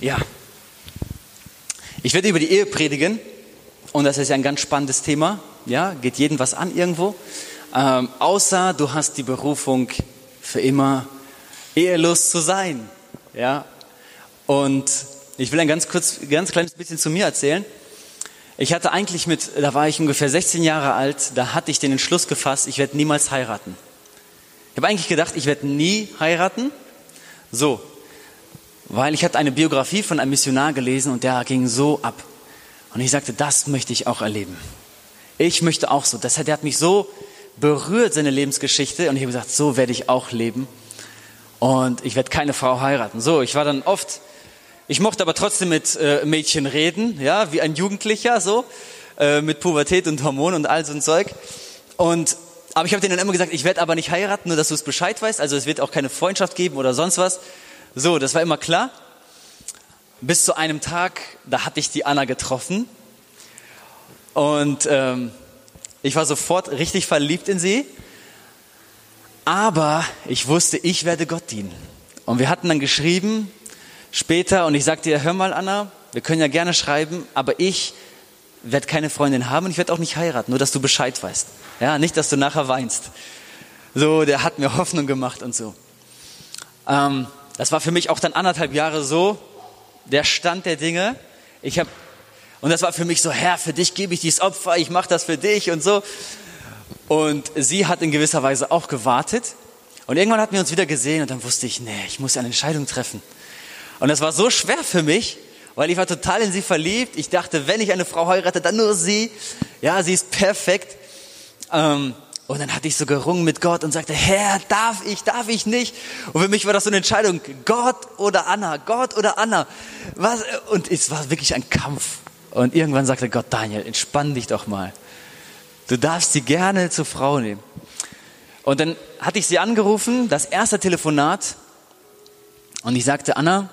Ja. Ich werde über die Ehe predigen und das ist ja ein ganz spannendes Thema. Ja, geht jeden was an irgendwo. Ähm, außer du hast die Berufung für immer ehelos zu sein. Ja. Und ich will ein ganz kurz, ganz kleines bisschen zu mir erzählen. Ich hatte eigentlich mit, da war ich ungefähr 16 Jahre alt, da hatte ich den Entschluss gefasst, ich werde niemals heiraten. Ich habe eigentlich gedacht, ich werde nie heiraten. So, weil ich hatte eine Biografie von einem Missionar gelesen und der ging so ab. Und ich sagte, das möchte ich auch erleben. Ich möchte auch so. Das, der hat mich so berührt, seine Lebensgeschichte. Und ich habe gesagt, so werde ich auch leben. Und ich werde keine Frau heiraten. So, ich war dann oft, ich mochte aber trotzdem mit äh, Mädchen reden, ja, wie ein Jugendlicher, so, äh, mit Pubertät und Hormonen und all so ein Zeug. Und, aber ich habe denen dann immer gesagt, ich werde aber nicht heiraten, nur dass du es Bescheid weißt. Also es wird auch keine Freundschaft geben oder sonst was. So, das war immer klar. Bis zu einem Tag, da hatte ich die Anna getroffen und ähm, ich war sofort richtig verliebt in sie. Aber ich wusste, ich werde Gott dienen. Und wir hatten dann geschrieben später und ich sagte ihr, hör mal Anna, wir können ja gerne schreiben, aber ich werde keine Freundin haben und ich werde auch nicht heiraten, nur dass du Bescheid weißt. Ja, nicht, dass du nachher weinst. So, der hat mir Hoffnung gemacht und so. Ähm, das war für mich auch dann anderthalb Jahre so der Stand der Dinge. Ich habe und das war für mich so, Herr, für dich gebe ich dieses Opfer, ich mache das für dich und so. Und sie hat in gewisser Weise auch gewartet. Und irgendwann hatten wir uns wieder gesehen und dann wusste ich, nee, ich muss eine Entscheidung treffen. Und das war so schwer für mich, weil ich war total in sie verliebt. Ich dachte, wenn ich eine Frau heirate, dann nur sie. Ja, sie ist perfekt. Ähm, und dann hatte ich so gerungen mit Gott und sagte, Herr, darf ich, darf ich nicht? Und für mich war das so eine Entscheidung, Gott oder Anna, Gott oder Anna. Was? Und es war wirklich ein Kampf. Und irgendwann sagte Gott, Daniel, entspann dich doch mal. Du darfst sie gerne zur Frau nehmen. Und dann hatte ich sie angerufen, das erste Telefonat. Und ich sagte, Anna,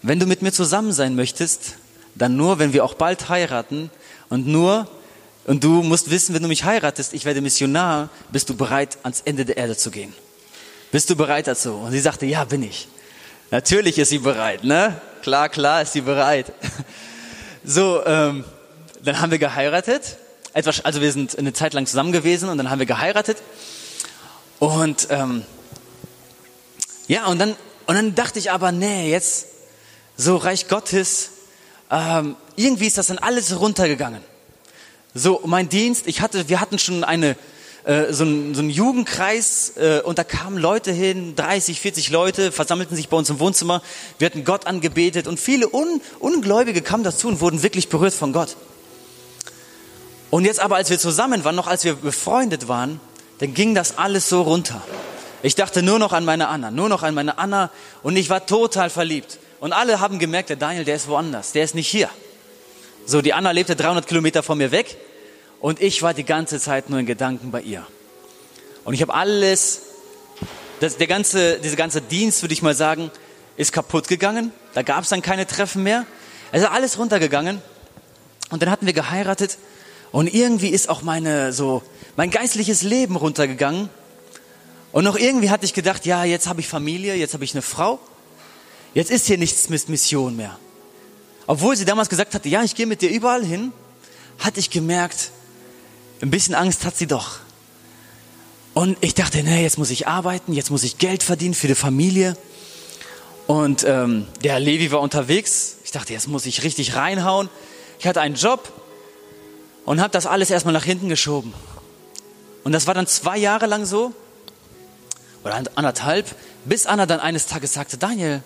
wenn du mit mir zusammen sein möchtest, dann nur, wenn wir auch bald heiraten und nur, und du musst wissen, wenn du mich heiratest, ich werde Missionar, bist du bereit, ans Ende der Erde zu gehen? Bist du bereit dazu? Und sie sagte, ja, bin ich. Natürlich ist sie bereit, ne? Klar, klar ist sie bereit. So, ähm, dann haben wir geheiratet. Etwas, also wir sind eine Zeit lang zusammen gewesen und dann haben wir geheiratet. Und ähm, ja, und dann, und dann dachte ich aber, nee, jetzt so Reich Gottes, ähm, irgendwie ist das dann alles runtergegangen. So, mein Dienst, ich hatte, wir hatten schon eine, äh, so, ein, so einen Jugendkreis äh, und da kamen Leute hin, 30, 40 Leute, versammelten sich bei uns im Wohnzimmer. Wir hatten Gott angebetet und viele Un Ungläubige kamen dazu und wurden wirklich berührt von Gott. Und jetzt aber, als wir zusammen waren, noch als wir befreundet waren, dann ging das alles so runter. Ich dachte nur noch an meine Anna, nur noch an meine Anna und ich war total verliebt. Und alle haben gemerkt, der Daniel, der ist woanders, der ist nicht hier. So, die Anna lebte 300 Kilometer von mir weg und ich war die ganze Zeit nur in Gedanken bei ihr. Und ich habe alles, das, der ganze, dieser ganze Dienst, würde ich mal sagen, ist kaputt gegangen. Da gab es dann keine Treffen mehr. Es ist alles runtergegangen. Und dann hatten wir geheiratet. Und irgendwie ist auch meine, so, mein geistliches Leben runtergegangen. Und noch irgendwie hatte ich gedacht, ja, jetzt habe ich Familie, jetzt habe ich eine Frau. Jetzt ist hier nichts mit Mission mehr. Obwohl sie damals gesagt hatte, ja, ich gehe mit dir überall hin, hatte ich gemerkt, ein bisschen Angst hat sie doch. Und ich dachte, nee, jetzt muss ich arbeiten, jetzt muss ich Geld verdienen für die Familie. Und ähm, der Levi war unterwegs. Ich dachte, jetzt muss ich richtig reinhauen. Ich hatte einen Job und habe das alles erstmal nach hinten geschoben. Und das war dann zwei Jahre lang so, oder anderthalb, bis Anna dann eines Tages sagte, Daniel,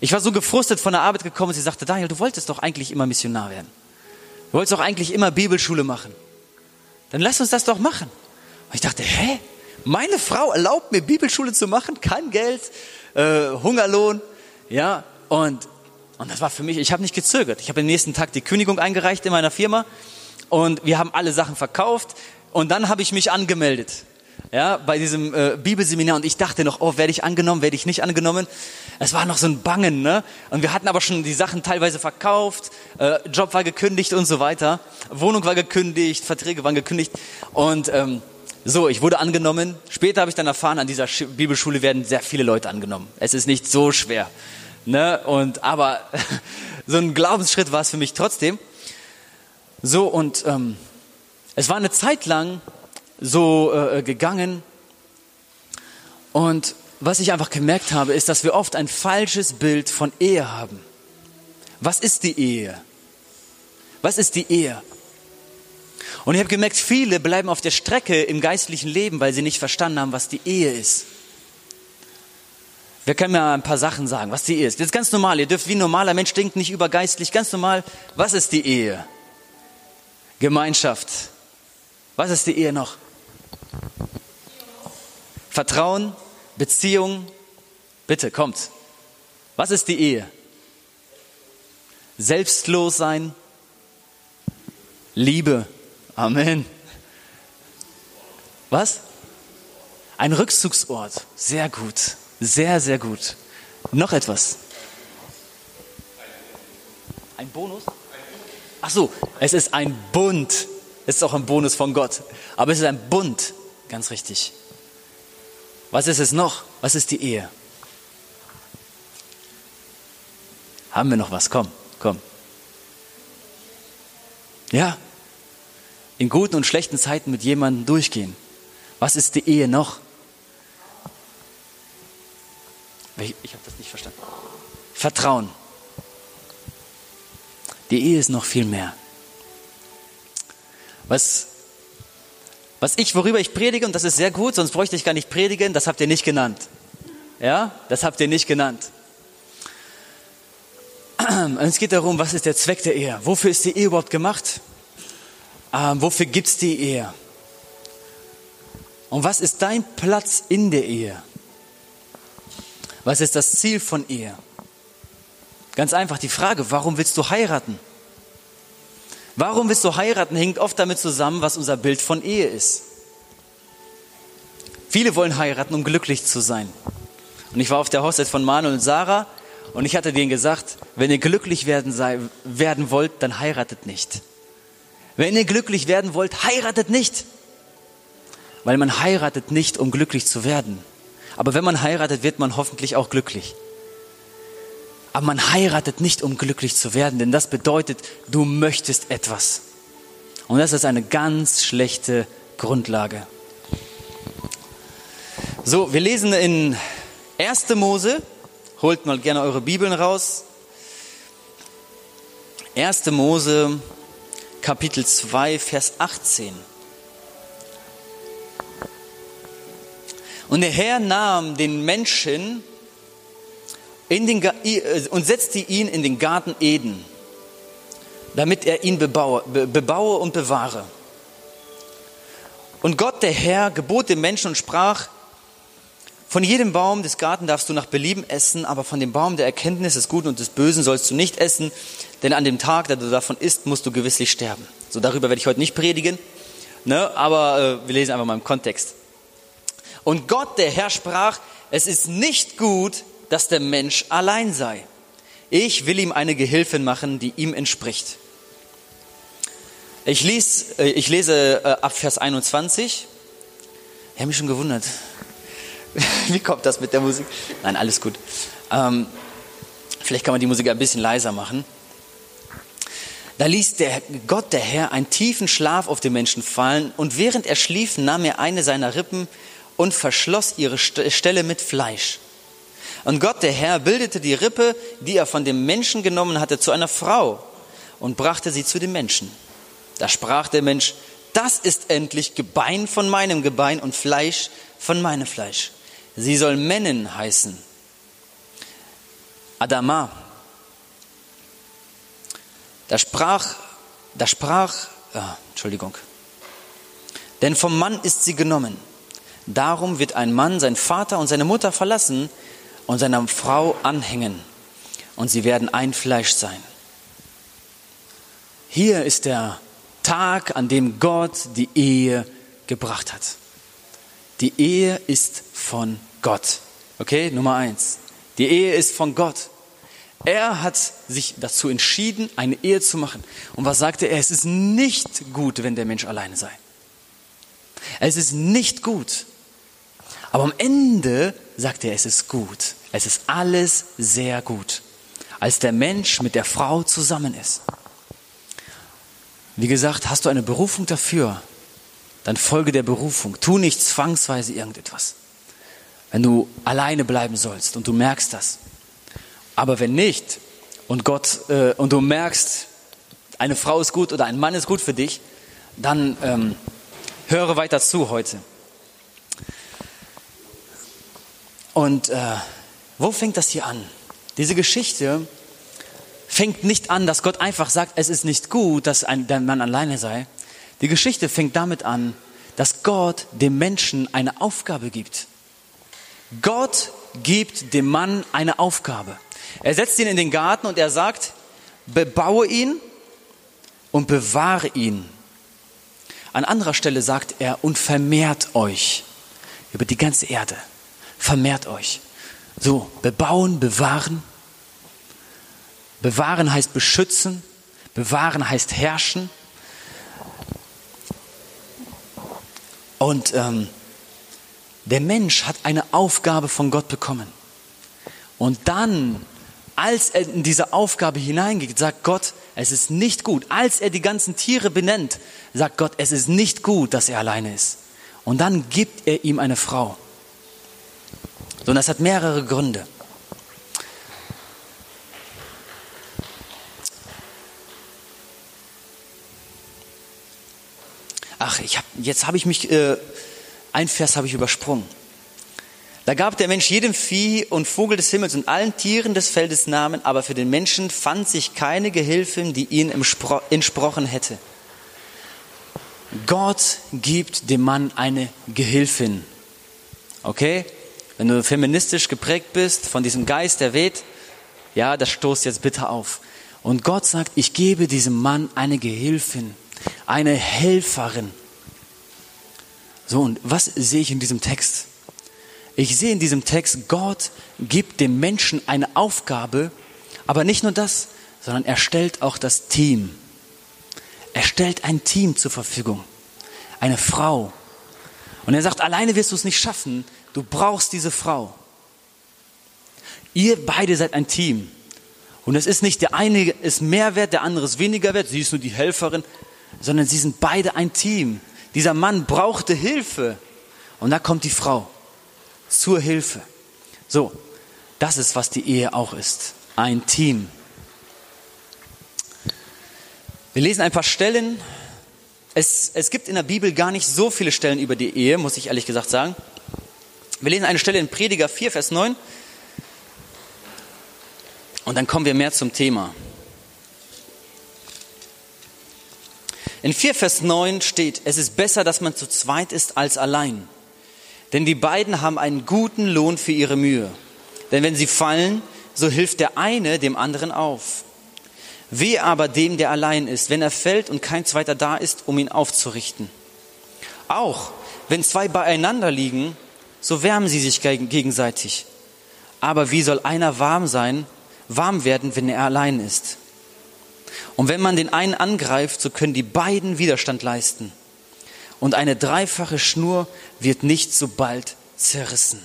ich war so gefrustet von der Arbeit gekommen sie sagte, Daniel, du wolltest doch eigentlich immer Missionar werden. Du wolltest doch eigentlich immer Bibelschule machen. Dann lass uns das doch machen. Und ich dachte, hä? Meine Frau erlaubt mir Bibelschule zu machen, kein Geld, äh, Hungerlohn, ja. Und, und das war für mich, ich habe nicht gezögert. Ich habe am nächsten Tag die Kündigung eingereicht in meiner Firma und wir haben alle Sachen verkauft und dann habe ich mich angemeldet ja, bei diesem äh, Bibelseminar und ich dachte noch, oh, werde ich angenommen, werde ich nicht angenommen. Es war noch so ein Bangen, ne? Und wir hatten aber schon die Sachen teilweise verkauft, äh, Job war gekündigt und so weiter, Wohnung war gekündigt, Verträge waren gekündigt und ähm, so, ich wurde angenommen. Später habe ich dann erfahren, an dieser Bibelschule werden sehr viele Leute angenommen. Es ist nicht so schwer. Ne? Und, aber so ein Glaubensschritt war es für mich trotzdem. So, und ähm, es war eine Zeit lang so äh, gegangen. Und was ich einfach gemerkt habe, ist, dass wir oft ein falsches Bild von Ehe haben. Was ist die Ehe? Was ist die Ehe? Und ich habe gemerkt, viele bleiben auf der Strecke im geistlichen Leben, weil sie nicht verstanden haben, was die Ehe ist. Wir können mir ein paar Sachen sagen, was die Ehe ist. Das ist ganz normal. Ihr dürft wie ein normaler Mensch denken, nicht übergeistlich. Ganz normal. Was ist die Ehe? Gemeinschaft. Was ist die Ehe noch? Vertrauen, Beziehung. Bitte, kommt. Was ist die Ehe? Selbstlos sein. Liebe. Amen. Was? Ein Rückzugsort. Sehr gut. Sehr, sehr gut. Noch etwas. Ein Bonus? Ach so, es ist ein Bund. Es ist auch ein Bonus von Gott. Aber es ist ein Bund. Ganz richtig. Was ist es noch? Was ist die Ehe? Haben wir noch was? Komm, komm. Ja. In guten und schlechten Zeiten mit jemandem durchgehen. Was ist die Ehe noch? Ich, habe das nicht verstanden. Vertrauen. Die Ehe ist noch viel mehr. Was, was ich, worüber ich predige, und das ist sehr gut, sonst bräuchte ich gar nicht predigen, das habt ihr nicht genannt. Ja, das habt ihr nicht genannt. Und es geht darum, was ist der Zweck der Ehe? Wofür ist die Ehe überhaupt gemacht? Ähm, wofür gibt es die Ehe? Und was ist dein Platz in der Ehe? Was ist das Ziel von Ehe? Ganz einfach die Frage, warum willst du heiraten? Warum willst du heiraten, hängt oft damit zusammen, was unser Bild von Ehe ist. Viele wollen heiraten, um glücklich zu sein. Und ich war auf der Hochzeit von Manuel und Sarah und ich hatte denen gesagt, wenn ihr glücklich werden, sei, werden wollt, dann heiratet nicht. Wenn ihr glücklich werden wollt, heiratet nicht. Weil man heiratet nicht, um glücklich zu werden. Aber wenn man heiratet, wird man hoffentlich auch glücklich. Aber man heiratet nicht, um glücklich zu werden, denn das bedeutet, du möchtest etwas. Und das ist eine ganz schlechte Grundlage. So, wir lesen in 1. Mose, holt mal gerne eure Bibeln raus. 1. Mose, Kapitel 2, Vers 18. Und der Herr nahm den Menschen den, äh, und setzte ihn in den Garten Eden, damit er ihn bebaue, bebaue und bewahre. Und Gott, der Herr, gebot dem Menschen und sprach, von jedem Baum des Gartens darfst du nach Belieben essen, aber von dem Baum der Erkenntnis des Guten und des Bösen sollst du nicht essen, denn an dem Tag, da du davon isst, musst du gewisslich sterben. So darüber werde ich heute nicht predigen, ne? aber äh, wir lesen einfach mal im Kontext. Und Gott, der Herr, sprach, es ist nicht gut, dass der Mensch allein sei. Ich will ihm eine Gehilfin machen, die ihm entspricht. Ich, lies, äh, ich lese äh, ab Vers 21. Ich habe mich schon gewundert. Wie kommt das mit der Musik? Nein, alles gut. Ähm, vielleicht kann man die Musik ein bisschen leiser machen. Da ließ der Gott, der Herr, einen tiefen Schlaf auf den Menschen fallen und während er schlief, nahm er eine seiner Rippen und verschloss ihre Stelle mit Fleisch. Und Gott, der Herr, bildete die Rippe, die er von dem Menschen genommen hatte, zu einer Frau und brachte sie zu dem Menschen. Da sprach der Mensch, das ist endlich Gebein von meinem Gebein und Fleisch von meinem Fleisch. Sie soll Männen heißen. Adama. Da sprach, da sprach, ah, Entschuldigung. Denn vom Mann ist sie genommen. Darum wird ein Mann seinen Vater und seine Mutter verlassen und seiner Frau anhängen und sie werden ein Fleisch sein. Hier ist der Tag, an dem Gott die Ehe gebracht hat. Die Ehe ist von Gott. Okay, Nummer eins. Die Ehe ist von Gott. Er hat sich dazu entschieden, eine Ehe zu machen. Und was sagte er? Es ist nicht gut, wenn der Mensch alleine sei. Es ist nicht gut. Aber am Ende sagt er, es ist gut. Es ist alles sehr gut, als der Mensch mit der Frau zusammen ist. Wie gesagt, hast du eine Berufung dafür, dann folge der Berufung. Tu nicht zwangsweise irgendetwas. Wenn du alleine bleiben sollst und du merkst das. Aber wenn nicht und Gott äh, und du merkst, eine Frau ist gut oder ein Mann ist gut für dich, dann ähm, höre weiter zu heute. Und äh, wo fängt das hier an? Diese Geschichte fängt nicht an, dass Gott einfach sagt, es ist nicht gut, dass ein, der Mann alleine sei. Die Geschichte fängt damit an, dass Gott dem Menschen eine Aufgabe gibt. Gott gibt dem Mann eine Aufgabe. Er setzt ihn in den Garten und er sagt, bebaue ihn und bewahre ihn. An anderer Stelle sagt er, und vermehrt euch über die ganze Erde. Vermehrt euch. So, bebauen, bewahren. Bewahren heißt beschützen. Bewahren heißt herrschen. Und ähm, der Mensch hat eine Aufgabe von Gott bekommen. Und dann, als er in diese Aufgabe hineingeht, sagt Gott, es ist nicht gut. Als er die ganzen Tiere benennt, sagt Gott, es ist nicht gut, dass er alleine ist. Und dann gibt er ihm eine Frau. So, und das hat mehrere Gründe. Ach, ich hab, jetzt habe ich mich, äh, ein Vers habe ich übersprungen. Da gab der Mensch jedem Vieh und Vogel des Himmels und allen Tieren des Feldes Namen, aber für den Menschen fand sich keine Gehilfin, die ihn entsprochen hätte. Gott gibt dem Mann eine Gehilfin. Okay? Wenn du feministisch geprägt bist von diesem Geist, der weht, ja, das stoßt jetzt bitte auf. Und Gott sagt, ich gebe diesem Mann eine Gehilfin, eine Helferin. So, und was sehe ich in diesem Text? Ich sehe in diesem Text, Gott gibt dem Menschen eine Aufgabe, aber nicht nur das, sondern er stellt auch das Team. Er stellt ein Team zur Verfügung, eine Frau. Und er sagt, alleine wirst du es nicht schaffen, du brauchst diese Frau. Ihr beide seid ein Team. Und es ist nicht der eine ist mehr wert, der andere ist weniger wert, sie ist nur die Helferin, sondern sie sind beide ein Team. Dieser Mann brauchte Hilfe und da kommt die Frau zur Hilfe. So, das ist, was die Ehe auch ist. Ein Team. Wir lesen ein paar Stellen. Es, es gibt in der Bibel gar nicht so viele Stellen über die Ehe, muss ich ehrlich gesagt sagen. Wir lesen eine Stelle in Prediger 4, Vers 9. Und dann kommen wir mehr zum Thema. In 4, Vers 9 steht, es ist besser, dass man zu zweit ist als allein. Denn die beiden haben einen guten Lohn für ihre Mühe. Denn wenn sie fallen, so hilft der eine dem anderen auf. Weh aber dem, der allein ist, wenn er fällt und kein zweiter da ist, um ihn aufzurichten. Auch wenn zwei beieinander liegen, so wärmen sie sich gegenseitig. Aber wie soll einer warm sein, warm werden, wenn er allein ist? Und wenn man den einen angreift, so können die beiden Widerstand leisten und eine dreifache Schnur wird nicht so bald zerrissen.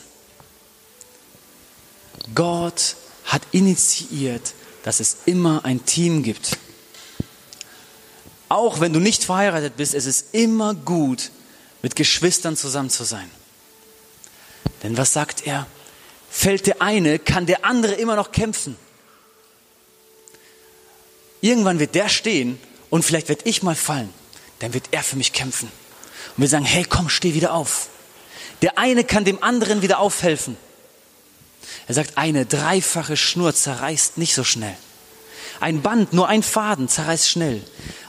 Gott hat initiiert, dass es immer ein Team gibt. Auch wenn du nicht verheiratet bist, es ist immer gut, mit Geschwistern zusammen zu sein. Denn was sagt er? Fällt der eine, kann der andere immer noch kämpfen. Irgendwann wird der stehen und vielleicht werde ich mal fallen. Dann wird er für mich kämpfen. Und wir sagen, hey, komm, steh wieder auf. Der eine kann dem anderen wieder aufhelfen. Er sagt, eine dreifache Schnur zerreißt nicht so schnell. Ein Band, nur ein Faden zerreißt schnell.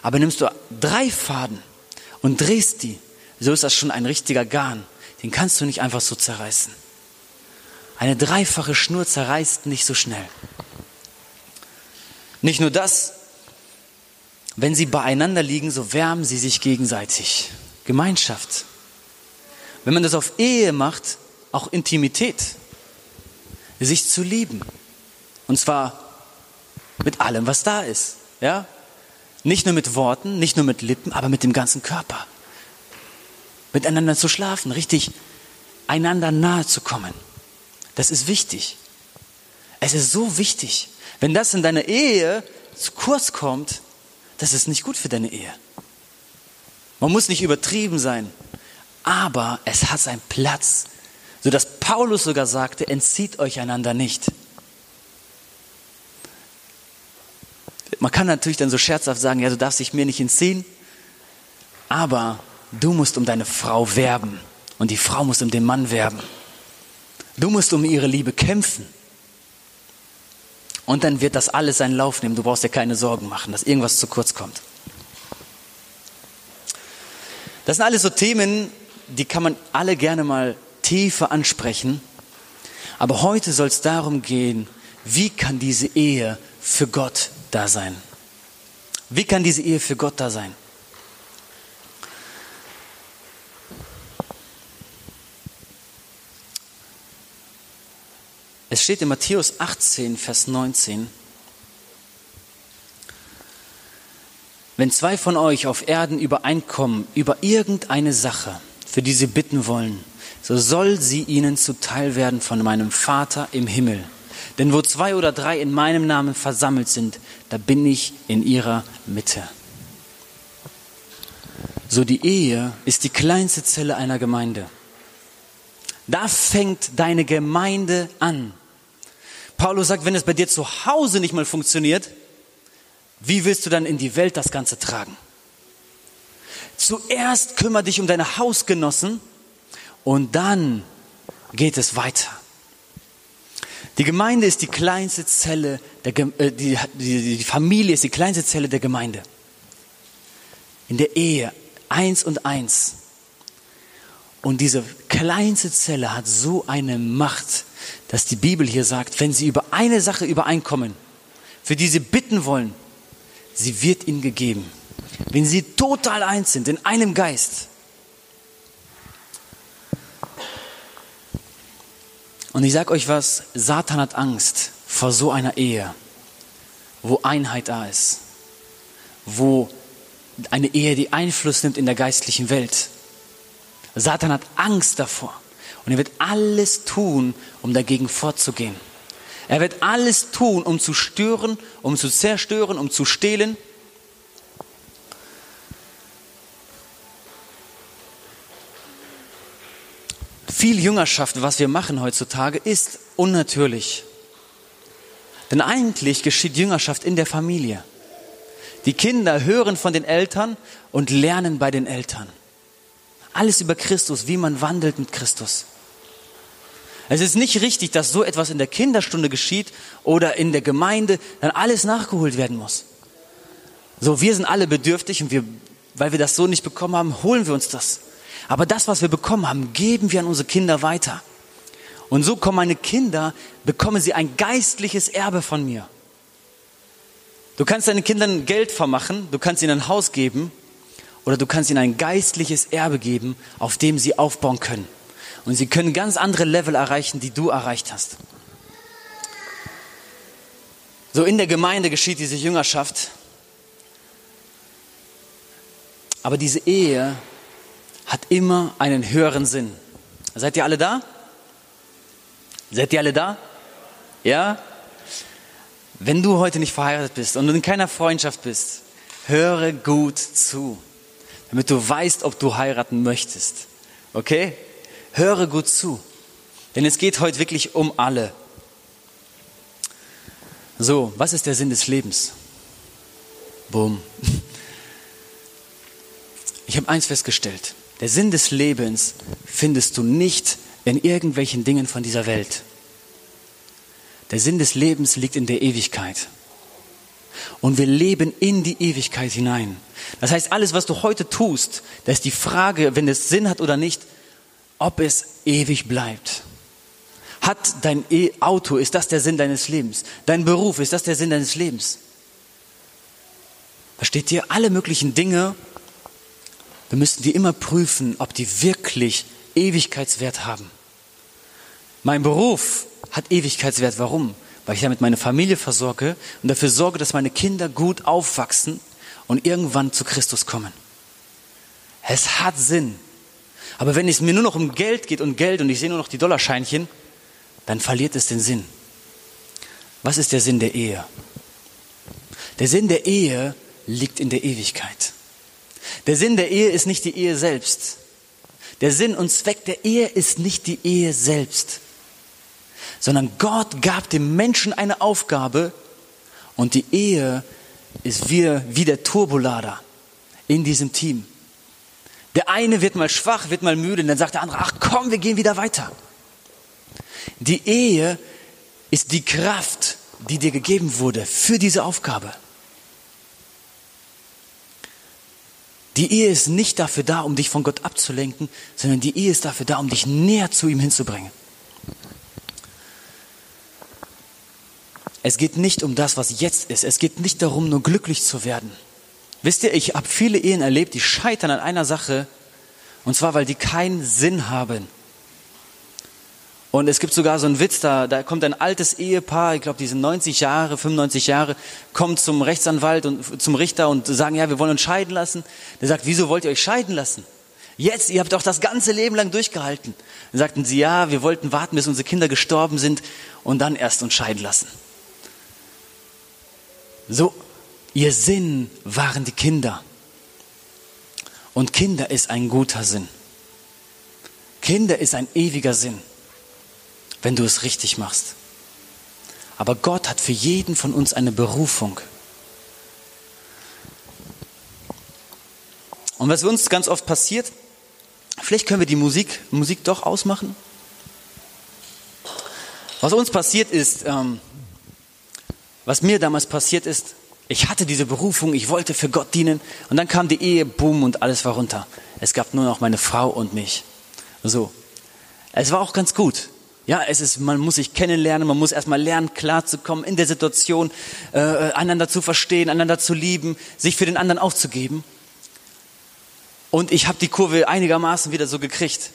Aber nimmst du drei Faden und drehst die, so ist das schon ein richtiger Garn. Den kannst du nicht einfach so zerreißen. Eine dreifache Schnur zerreißt nicht so schnell. Nicht nur das, wenn sie beieinander liegen, so wärmen sie sich gegenseitig. Gemeinschaft. Wenn man das auf Ehe macht, auch Intimität. Sich zu lieben. Und zwar mit allem, was da ist. Ja? Nicht nur mit Worten, nicht nur mit Lippen, aber mit dem ganzen Körper. Miteinander zu schlafen, richtig einander nahe zu kommen. Das ist wichtig. Es ist so wichtig. Wenn das in deiner Ehe zu kurz kommt, das ist nicht gut für deine Ehe. Man muss nicht übertrieben sein, aber es hat seinen Platz, sodass Paulus sogar sagte, entzieht euch einander nicht. Man kann natürlich dann so scherzhaft sagen, ja, du darfst dich mir nicht entziehen, aber du musst um deine Frau werben und die Frau muss um den Mann werben. Du musst um ihre Liebe kämpfen. Und dann wird das alles seinen Lauf nehmen. Du brauchst dir keine Sorgen machen, dass irgendwas zu kurz kommt. Das sind alles so Themen, die kann man alle gerne mal tiefer ansprechen. Aber heute soll es darum gehen, wie kann diese Ehe für Gott da sein? Wie kann diese Ehe für Gott da sein? Es steht in Matthäus 18, Vers 19, wenn zwei von euch auf Erden übereinkommen über irgendeine Sache, für die sie bitten wollen, so soll sie ihnen zuteil werden von meinem Vater im Himmel. Denn wo zwei oder drei in meinem Namen versammelt sind, da bin ich in ihrer Mitte. So die Ehe ist die kleinste Zelle einer Gemeinde. Da fängt deine Gemeinde an. Paulus sagt, wenn es bei dir zu Hause nicht mal funktioniert, wie willst du dann in die Welt das Ganze tragen? Zuerst kümmere dich um deine Hausgenossen und dann geht es weiter. Die Gemeinde ist die kleinste Zelle, der, äh, die, die, die Familie ist die kleinste Zelle der Gemeinde. In der Ehe eins und eins. Und diese kleinste Zelle hat so eine Macht, dass die Bibel hier sagt, wenn sie über eine Sache übereinkommen, für die sie bitten wollen, sie wird ihnen gegeben. Wenn sie total eins sind, in einem Geist. Und ich sage euch was, Satan hat Angst vor so einer Ehe, wo Einheit da ist, wo eine Ehe, die Einfluss nimmt in der geistlichen Welt. Satan hat Angst davor. Und er wird alles tun, um dagegen vorzugehen. Er wird alles tun, um zu stören, um zu zerstören, um zu stehlen. Viel Jüngerschaft, was wir machen heutzutage, ist unnatürlich. Denn eigentlich geschieht Jüngerschaft in der Familie. Die Kinder hören von den Eltern und lernen bei den Eltern. Alles über Christus, wie man wandelt mit Christus. Es ist nicht richtig, dass so etwas in der Kinderstunde geschieht oder in der Gemeinde, dann alles nachgeholt werden muss. So, wir sind alle bedürftig und wir, weil wir das so nicht bekommen haben, holen wir uns das. Aber das, was wir bekommen haben, geben wir an unsere Kinder weiter. Und so kommen meine Kinder, bekommen sie ein geistliches Erbe von mir. Du kannst deinen Kindern Geld vermachen, du kannst ihnen ein Haus geben oder du kannst ihnen ein geistliches Erbe geben, auf dem sie aufbauen können. Und sie können ganz andere Level erreichen, die du erreicht hast. So in der Gemeinde geschieht diese Jüngerschaft. Aber diese Ehe hat immer einen höheren Sinn. Seid ihr alle da? Seid ihr alle da? Ja? Wenn du heute nicht verheiratet bist und in keiner Freundschaft bist, höre gut zu, damit du weißt, ob du heiraten möchtest. Okay? Höre gut zu, denn es geht heute wirklich um alle. So, was ist der Sinn des Lebens? Boom. Ich habe eins festgestellt. Der Sinn des Lebens findest du nicht in irgendwelchen Dingen von dieser Welt. Der Sinn des Lebens liegt in der Ewigkeit. Und wir leben in die Ewigkeit hinein. Das heißt, alles, was du heute tust, da ist die Frage, wenn es Sinn hat oder nicht, ob es ewig bleibt. Hat dein e Auto, ist das der Sinn deines Lebens? Dein Beruf, ist das der Sinn deines Lebens? Versteht ihr? Alle möglichen Dinge, wir müssen die immer prüfen, ob die wirklich Ewigkeitswert haben. Mein Beruf hat Ewigkeitswert. Warum? Weil ich damit meine Familie versorge und dafür sorge, dass meine Kinder gut aufwachsen und irgendwann zu Christus kommen. Es hat Sinn. Aber wenn es mir nur noch um Geld geht und Geld und ich sehe nur noch die Dollarscheinchen, dann verliert es den Sinn. Was ist der Sinn der Ehe? Der Sinn der Ehe liegt in der Ewigkeit. Der Sinn der Ehe ist nicht die Ehe selbst. Der Sinn und Zweck der Ehe ist nicht die Ehe selbst, sondern Gott gab dem Menschen eine Aufgabe und die Ehe ist wie, wie der Turbolader in diesem Team. Der eine wird mal schwach, wird mal müde und dann sagt der andere, ach komm, wir gehen wieder weiter. Die Ehe ist die Kraft, die dir gegeben wurde für diese Aufgabe. Die Ehe ist nicht dafür da, um dich von Gott abzulenken, sondern die Ehe ist dafür da, um dich näher zu ihm hinzubringen. Es geht nicht um das, was jetzt ist. Es geht nicht darum, nur glücklich zu werden. Wisst ihr, ich habe viele Ehen erlebt, die scheitern an einer Sache, und zwar, weil die keinen Sinn haben. Und es gibt sogar so einen Witz, da, da kommt ein altes Ehepaar, ich glaube, die sind 90 Jahre, 95 Jahre, kommt zum Rechtsanwalt und zum Richter und sagen, ja, wir wollen uns scheiden lassen. Der sagt, wieso wollt ihr euch scheiden lassen? Jetzt, ihr habt doch das ganze Leben lang durchgehalten. Dann sagten sie, ja, wir wollten warten, bis unsere Kinder gestorben sind und dann erst uns scheiden lassen. So, ihr Sinn waren die Kinder. Und Kinder ist ein guter Sinn. Kinder ist ein ewiger Sinn wenn du es richtig machst. Aber Gott hat für jeden von uns eine Berufung. Und was uns ganz oft passiert, vielleicht können wir die Musik, Musik doch ausmachen. Was uns passiert ist, ähm, was mir damals passiert ist, ich hatte diese Berufung, ich wollte für Gott dienen und dann kam die Ehe, boom und alles war runter. Es gab nur noch meine Frau und mich. So. Es war auch ganz gut. Ja, es ist, man muss sich kennenlernen, man muss erstmal lernen, klarzukommen in der Situation, äh, einander zu verstehen, einander zu lieben, sich für den anderen aufzugeben. Und ich habe die Kurve einigermaßen wieder so gekriegt.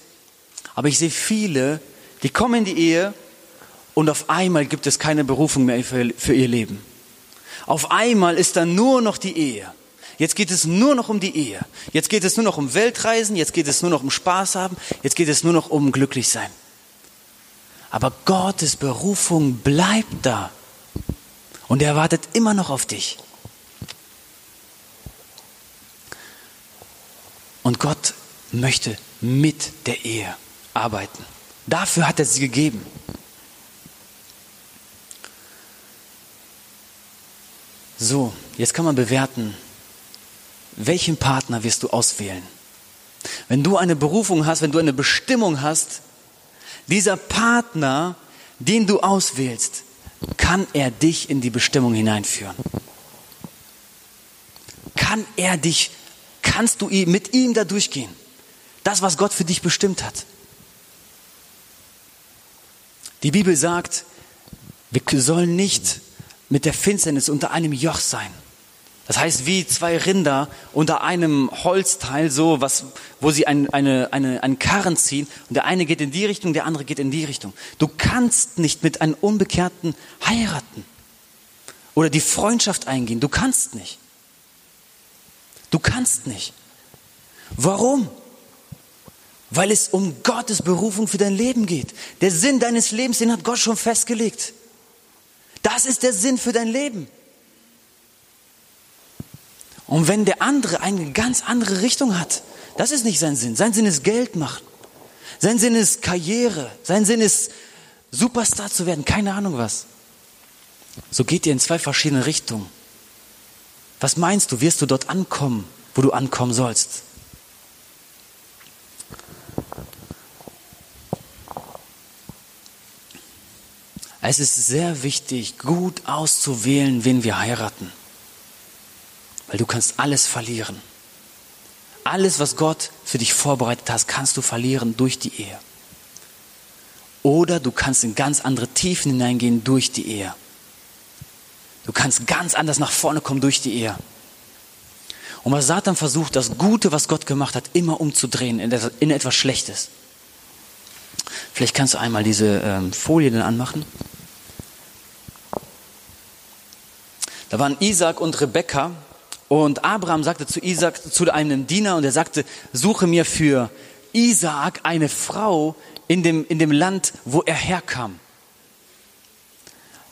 Aber ich sehe viele, die kommen in die Ehe und auf einmal gibt es keine Berufung mehr für, ihr Leben. Auf einmal ist dann nur noch die Ehe. Jetzt geht es nur noch um die Ehe. Jetzt geht es nur noch um Weltreisen. Jetzt geht es nur noch um Spaß haben. Jetzt geht es nur noch um glücklich sein. Aber Gottes Berufung bleibt da. Und er wartet immer noch auf dich. Und Gott möchte mit der Ehe arbeiten. Dafür hat er sie gegeben. So, jetzt kann man bewerten, welchen Partner wirst du auswählen? Wenn du eine Berufung hast, wenn du eine Bestimmung hast, dieser Partner, den du auswählst, kann er dich in die Bestimmung hineinführen? Kann er dich, kannst du mit ihm da durchgehen? Das, was Gott für dich bestimmt hat. Die Bibel sagt, wir sollen nicht mit der Finsternis unter einem Joch sein. Das heißt, wie zwei Rinder unter einem Holzteil, so was, wo sie ein, eine, eine, einen Karren ziehen und der eine geht in die Richtung, der andere geht in die Richtung. Du kannst nicht mit einem Unbekehrten heiraten oder die Freundschaft eingehen. Du kannst nicht. Du kannst nicht. Warum? Weil es um Gottes Berufung für dein Leben geht. Der Sinn deines Lebens, den hat Gott schon festgelegt. Das ist der Sinn für dein Leben. Und wenn der andere eine ganz andere Richtung hat, das ist nicht sein Sinn. Sein Sinn ist Geld machen. Sein Sinn ist Karriere. Sein Sinn ist Superstar zu werden. Keine Ahnung was. So geht ihr in zwei verschiedene Richtungen. Was meinst du, wirst du dort ankommen, wo du ankommen sollst? Es ist sehr wichtig, gut auszuwählen, wen wir heiraten. Weil du kannst alles verlieren. Alles, was Gott für dich vorbereitet hat, kannst du verlieren durch die Ehe. Oder du kannst in ganz andere Tiefen hineingehen durch die Ehe. Du kannst ganz anders nach vorne kommen durch die Ehe. Und was Satan versucht, das Gute, was Gott gemacht hat, immer umzudrehen in etwas Schlechtes. Vielleicht kannst du einmal diese ähm, Folie dann anmachen. Da waren Isaac und Rebekka und Abraham sagte zu Isaac, zu einem Diener, und er sagte, suche mir für Isaac eine Frau in dem, in dem Land, wo er herkam.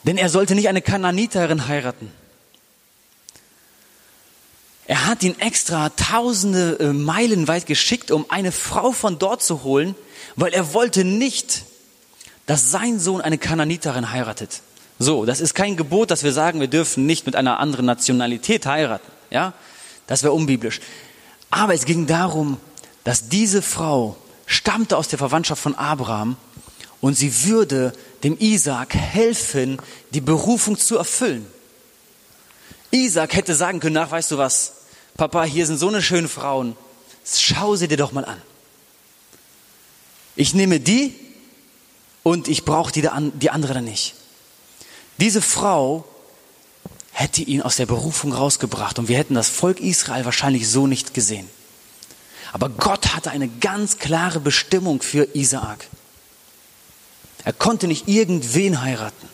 Denn er sollte nicht eine Kananiterin heiraten. Er hat ihn extra tausende äh, Meilen weit geschickt, um eine Frau von dort zu holen, weil er wollte nicht, dass sein Sohn eine Kananiterin heiratet. So, das ist kein Gebot, dass wir sagen, wir dürfen nicht mit einer anderen Nationalität heiraten. Ja, das wäre unbiblisch. Aber es ging darum, dass diese Frau stammte aus der Verwandtschaft von Abraham und sie würde dem Isaak helfen, die Berufung zu erfüllen. Isaak hätte sagen können, ach, weißt du was, Papa, hier sind so eine schöne Frauen, schau sie dir doch mal an. Ich nehme die und ich brauche die, die andere dann nicht. Diese Frau hätte ihn aus der Berufung rausgebracht und wir hätten das Volk Israel wahrscheinlich so nicht gesehen. Aber Gott hatte eine ganz klare Bestimmung für Isaak. Er konnte nicht irgendwen heiraten.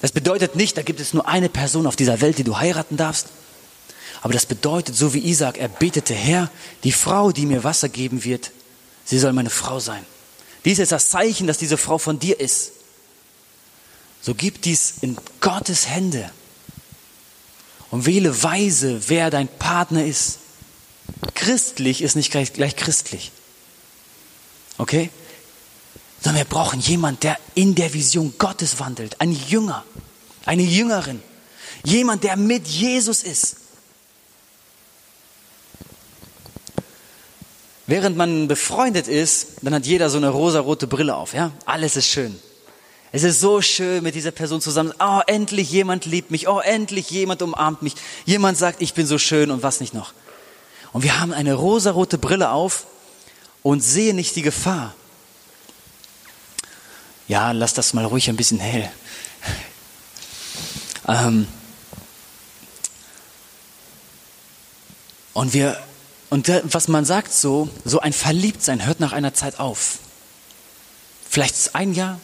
Das bedeutet nicht, da gibt es nur eine Person auf dieser Welt, die du heiraten darfst. Aber das bedeutet, so wie Isaac, er betete, Herr, die Frau, die mir Wasser geben wird, sie soll meine Frau sein. Dies ist das Zeichen, dass diese Frau von dir ist. So gib dies in Gottes Hände und wähle weise, wer dein Partner ist. Christlich ist nicht gleich, gleich christlich. Okay? Sondern wir brauchen jemanden, der in der Vision Gottes wandelt. Ein Jünger, eine Jüngerin. Jemand, der mit Jesus ist. Während man befreundet ist, dann hat jeder so eine rosarote Brille auf, ja? Alles ist schön. Es ist so schön mit dieser Person zusammen. Oh, endlich jemand liebt mich. Oh, endlich jemand umarmt mich. Jemand sagt, ich bin so schön und was nicht noch. Und wir haben eine rosarote Brille auf und sehen nicht die Gefahr. Ja, lass das mal ruhig ein bisschen hell. Ähm und wir und was man sagt so, so ein Verliebtsein hört nach einer Zeit auf. Vielleicht ein Jahr,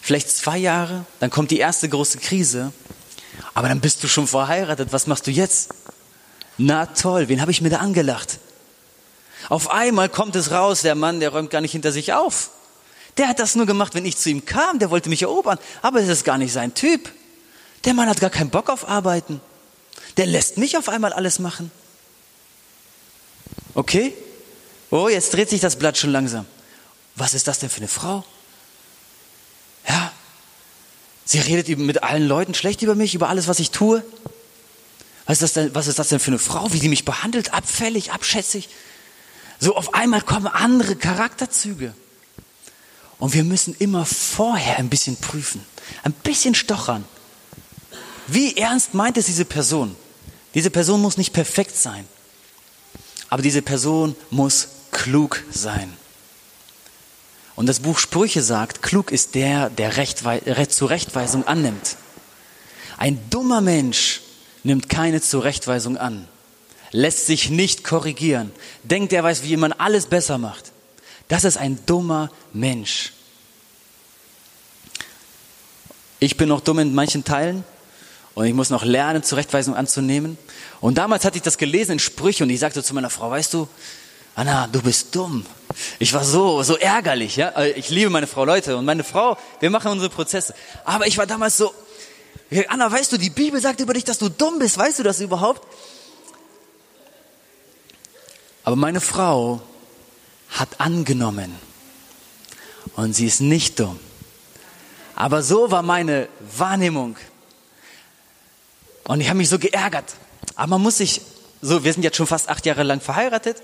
vielleicht zwei Jahre, dann kommt die erste große Krise. Aber dann bist du schon verheiratet. Was machst du jetzt? Na toll, wen habe ich mir da angelacht? Auf einmal kommt es raus, der Mann, der räumt gar nicht hinter sich auf. Der hat das nur gemacht, wenn ich zu ihm kam, der wollte mich erobern. Aber es ist gar nicht sein Typ. Der Mann hat gar keinen Bock auf Arbeiten. Der lässt mich auf einmal alles machen. Okay? Oh, jetzt dreht sich das Blatt schon langsam. Was ist das denn für eine Frau? Ja. Sie redet mit allen Leuten schlecht über mich, über alles, was ich tue. Was ist das denn, was ist das denn für eine Frau? Wie die mich behandelt? Abfällig, abschätzig. So auf einmal kommen andere Charakterzüge. Und wir müssen immer vorher ein bisschen prüfen, ein bisschen stochern. Wie ernst meint es diese Person? Diese Person muss nicht perfekt sein. Aber diese Person muss klug sein. Und das Buch Sprüche sagt, klug ist der, der Rechtwe Zurechtweisung annimmt. Ein dummer Mensch nimmt keine Zurechtweisung an, lässt sich nicht korrigieren, denkt, er weiß, wie man alles besser macht. Das ist ein dummer Mensch. Ich bin noch dumm in manchen Teilen und ich muss noch lernen, Zurechtweisung anzunehmen. Und damals hatte ich das gelesen in Sprüche und ich sagte zu meiner Frau, weißt du, Anna, du bist dumm. Ich war so, so ärgerlich, ja. Äh, ich liebe meine Frau, Leute, und meine Frau, wir machen unsere Prozesse. Aber ich war damals so, Anna, weißt du, die Bibel sagt über dich, dass du dumm bist. Weißt du das überhaupt? Aber meine Frau hat angenommen und sie ist nicht dumm. Aber so war meine Wahrnehmung. Und ich habe mich so geärgert. Aber man muss sich, so, wir sind jetzt schon fast acht Jahre lang verheiratet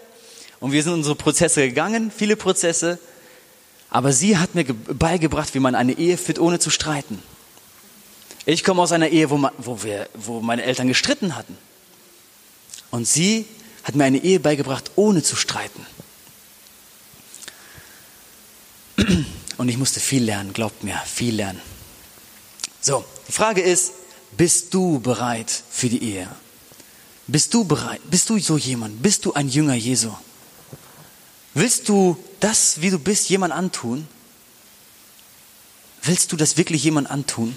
und wir sind unsere Prozesse gegangen, viele Prozesse. Aber sie hat mir beigebracht, wie man eine Ehe führt, ohne zu streiten. Ich komme aus einer Ehe, wo, man, wo, wir, wo meine Eltern gestritten hatten. Und sie hat mir eine Ehe beigebracht, ohne zu streiten. Und ich musste viel lernen, glaubt mir, viel lernen. So, die Frage ist, bist du bereit für die Ehe? Bist du bereit? Bist du so jemand? Bist du ein Jünger Jesu? Willst du das, wie du bist, jemand antun? Willst du das wirklich jemand antun?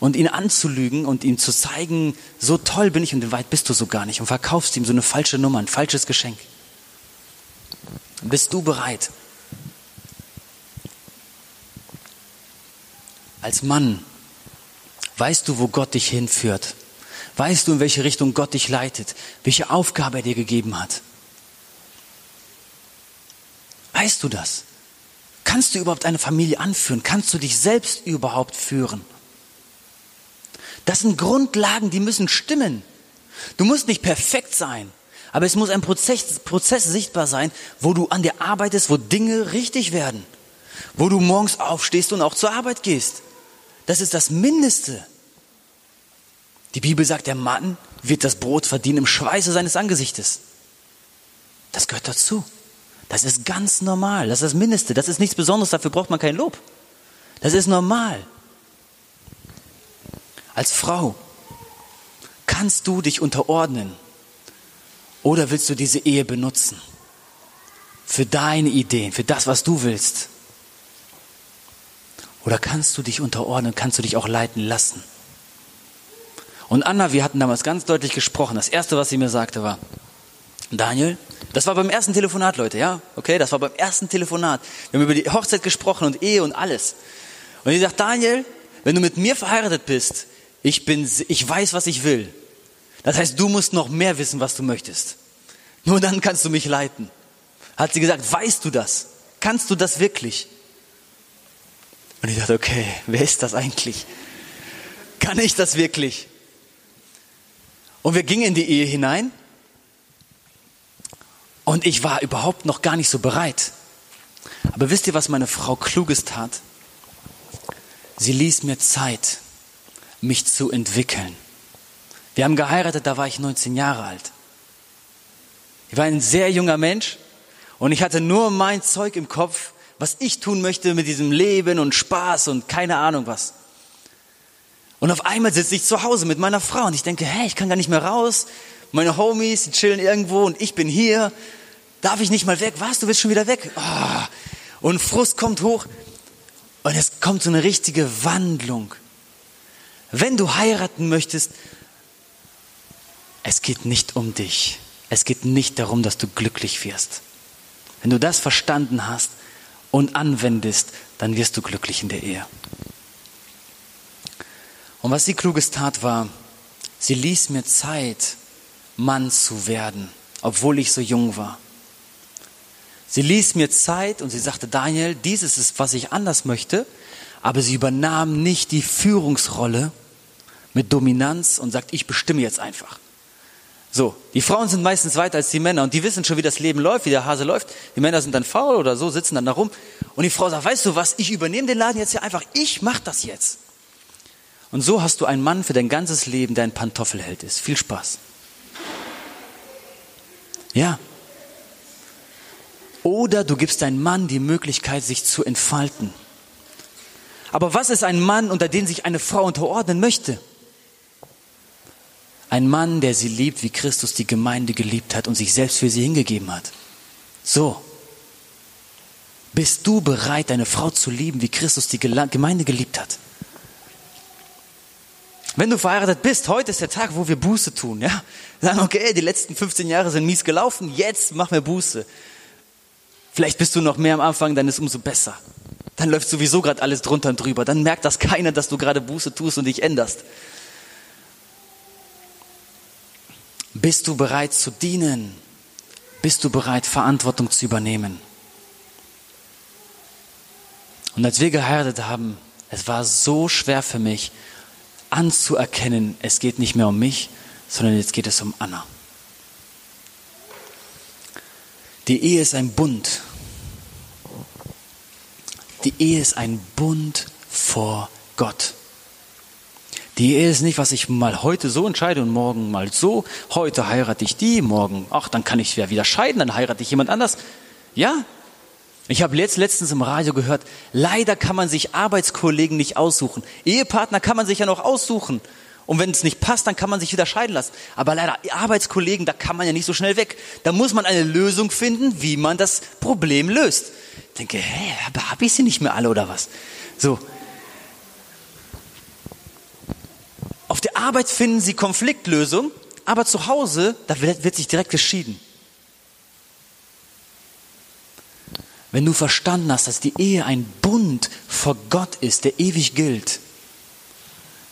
Und ihn anzulügen und ihm zu zeigen, so toll bin ich und weit bist du so gar nicht und verkaufst ihm so eine falsche Nummer, ein falsches Geschenk. Bist du bereit? Als Mann Weißt du, wo Gott dich hinführt? Weißt du, in welche Richtung Gott dich leitet? Welche Aufgabe er dir gegeben hat? Weißt du das? Kannst du überhaupt eine Familie anführen? Kannst du dich selbst überhaupt führen? Das sind Grundlagen, die müssen stimmen. Du musst nicht perfekt sein, aber es muss ein Prozess, Prozess sichtbar sein, wo du an dir arbeitest, wo Dinge richtig werden, wo du morgens aufstehst und auch zur Arbeit gehst. Das ist das Mindeste. Die Bibel sagt, der Mann wird das Brot verdienen im Schweiße seines Angesichtes. Das gehört dazu. Das ist ganz normal. Das ist das Mindeste. Das ist nichts Besonderes. Dafür braucht man kein Lob. Das ist normal. Als Frau kannst du dich unterordnen oder willst du diese Ehe benutzen für deine Ideen, für das, was du willst? Oder kannst du dich unterordnen, kannst du dich auch leiten lassen? Und Anna, wir hatten damals ganz deutlich gesprochen. Das erste, was sie mir sagte, war, Daniel, das war beim ersten Telefonat, Leute, ja? Okay, das war beim ersten Telefonat. Wir haben über die Hochzeit gesprochen und Ehe und alles. Und sie sagt, Daniel, wenn du mit mir verheiratet bist, ich bin, ich weiß, was ich will. Das heißt, du musst noch mehr wissen, was du möchtest. Nur dann kannst du mich leiten. Hat sie gesagt, weißt du das? Kannst du das wirklich? Und ich dachte, okay, wer ist das eigentlich? Kann ich das wirklich? Und wir gingen in die Ehe hinein und ich war überhaupt noch gar nicht so bereit. Aber wisst ihr, was meine Frau Kluges tat? Sie ließ mir Zeit, mich zu entwickeln. Wir haben geheiratet, da war ich 19 Jahre alt. Ich war ein sehr junger Mensch und ich hatte nur mein Zeug im Kopf, was ich tun möchte mit diesem Leben und Spaß und keine Ahnung was. Und auf einmal sitze ich zu Hause mit meiner Frau und ich denke, hey, ich kann gar nicht mehr raus. Meine Homies, die chillen irgendwo und ich bin hier Darf ich nicht mal weg? Was? Du willst schon wieder weg? Oh. Und Frust kommt hoch. Und es kommt so eine richtige Wandlung. Wenn du heiraten möchtest, es geht nicht um dich. Es geht nicht darum, dass du glücklich wirst. Wenn du das verstanden hast und anwendest, dann wirst du glücklich in der Ehe. Und was sie kluges tat war, sie ließ mir Zeit, Mann zu werden, obwohl ich so jung war. Sie ließ mir Zeit und sie sagte, Daniel, dieses ist, was ich anders möchte, aber sie übernahm nicht die Führungsrolle mit Dominanz und sagt, ich bestimme jetzt einfach. So, die Frauen sind meistens weiter als die Männer und die wissen schon, wie das Leben läuft, wie der Hase läuft. Die Männer sind dann faul oder so, sitzen dann da rum. Und die Frau sagt, weißt du was, ich übernehme den Laden jetzt hier einfach, ich mach das jetzt. Und so hast du einen Mann für dein ganzes Leben, der ein Pantoffelheld ist. Viel Spaß. Ja, oder du gibst deinem Mann die Möglichkeit, sich zu entfalten. Aber was ist ein Mann, unter den sich eine Frau unterordnen möchte? Ein Mann, der sie liebt, wie Christus die Gemeinde geliebt hat und sich selbst für sie hingegeben hat. So. Bist du bereit, deine Frau zu lieben, wie Christus die Gemeinde geliebt hat? Wenn du verheiratet bist, heute ist der Tag, wo wir Buße tun, ja? Sagen, okay, die letzten 15 Jahre sind mies gelaufen, jetzt machen wir Buße. Vielleicht bist du noch mehr am Anfang, dann ist umso besser. Dann läuft sowieso gerade alles drunter und drüber. Dann merkt das keiner, dass du gerade Buße tust und dich änderst. Bist du bereit zu dienen? Bist du bereit, Verantwortung zu übernehmen? Und als wir geheiratet haben, es war so schwer für mich anzuerkennen, es geht nicht mehr um mich, sondern jetzt geht es um Anna. Die Ehe ist ein Bund. Die Ehe ist ein Bund vor Gott. Die Ehe ist nicht, was ich mal heute so entscheide und morgen mal so. Heute heirate ich die, morgen, ach, dann kann ich ja wieder scheiden, dann heirate ich jemand anders. Ja, ich habe letzt, letztens im Radio gehört, leider kann man sich Arbeitskollegen nicht aussuchen. Ehepartner kann man sich ja noch aussuchen. Und wenn es nicht passt, dann kann man sich wieder scheiden lassen. Aber leider, Arbeitskollegen, da kann man ja nicht so schnell weg. Da muss man eine Lösung finden, wie man das Problem löst. Ich denke, hä, habe ich sie nicht mehr alle oder was? So. Auf der Arbeit finden sie Konfliktlösung, aber zu Hause, da wird, wird sich direkt geschieden. Wenn du verstanden hast, dass die Ehe ein Bund vor Gott ist, der ewig gilt,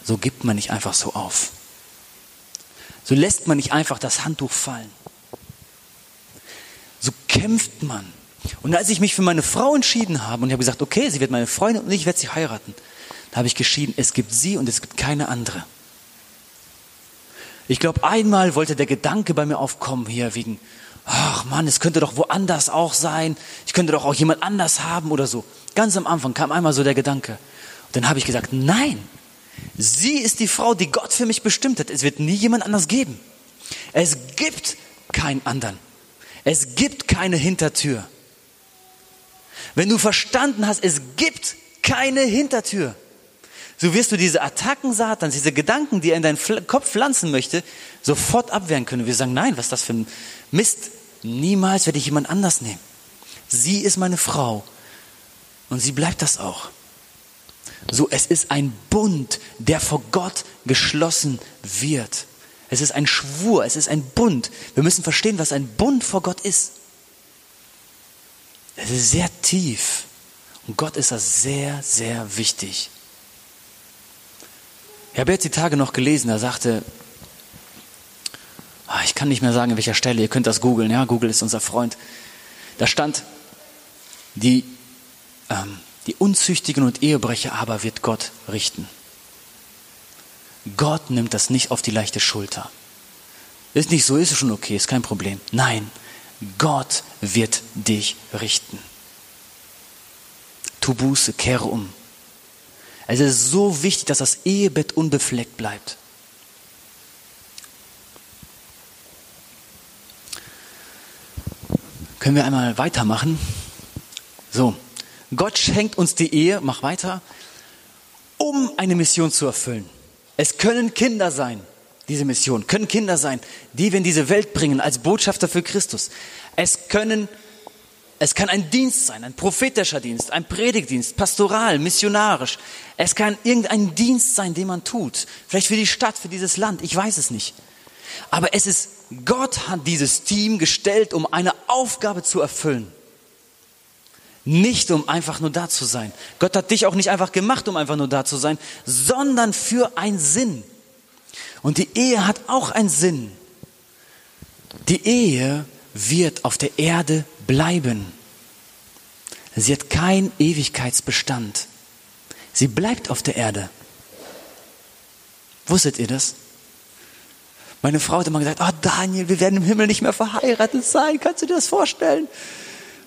so gibt man nicht einfach so auf. So lässt man nicht einfach das Handtuch fallen. So kämpft man. Und als ich mich für meine Frau entschieden habe und ich habe gesagt, okay, sie wird meine Freundin und ich werde sie heiraten, da habe ich geschieden, es gibt sie und es gibt keine andere. Ich glaube, einmal wollte der Gedanke bei mir aufkommen, hier wegen, ach Mann, es könnte doch woanders auch sein, ich könnte doch auch jemand anders haben oder so. Ganz am Anfang kam einmal so der Gedanke. Und dann habe ich gesagt, nein, sie ist die Frau, die Gott für mich bestimmt hat. Es wird nie jemand anders geben. Es gibt keinen anderen. Es gibt keine Hintertür. Wenn du verstanden hast, es gibt keine Hintertür, so wirst du diese Attacken Satans, diese Gedanken, die er in deinen Kopf pflanzen möchte, sofort abwehren können. Wir sagen, nein, was ist das für ein Mist? Niemals werde ich jemand anders nehmen. Sie ist meine Frau und sie bleibt das auch. So, es ist ein Bund, der vor Gott geschlossen wird. Es ist ein Schwur, es ist ein Bund. Wir müssen verstehen, was ein Bund vor Gott ist. Es ist sehr tief. Und Gott ist das sehr, sehr wichtig. Ich habe jetzt die Tage noch gelesen, da sagte, ah, ich kann nicht mehr sagen, in welcher Stelle, ihr könnt das googeln, ja, Google ist unser Freund. Da stand, die, ähm, die Unzüchtigen und Ehebrecher aber wird Gott richten. Gott nimmt das nicht auf die leichte Schulter. Ist nicht so, ist schon okay, ist kein Problem. Nein, Gott wird dich richten. Tu Buße, kehre um. Es ist so wichtig, dass das Ehebett unbefleckt bleibt. Können wir einmal weitermachen? So, Gott schenkt uns die Ehe, mach weiter, um eine Mission zu erfüllen. Es können Kinder sein, diese Mission, können Kinder sein, die wir in diese Welt bringen als Botschafter für Christus. Es können es kann ein Dienst sein, ein prophetischer Dienst, ein Predigtdienst, pastoral, missionarisch. Es kann irgendein Dienst sein, den man tut. Vielleicht für die Stadt, für dieses Land, ich weiß es nicht. Aber es ist, Gott hat dieses Team gestellt, um eine Aufgabe zu erfüllen. Nicht um einfach nur da zu sein. Gott hat dich auch nicht einfach gemacht, um einfach nur da zu sein, sondern für einen Sinn. Und die Ehe hat auch einen Sinn. Die Ehe wird auf der Erde bleiben. Sie hat keinen Ewigkeitsbestand. Sie bleibt auf der Erde. Wusstet ihr das? Meine Frau hat immer gesagt, oh Daniel, wir werden im Himmel nicht mehr verheiratet sein. Kannst du dir das vorstellen?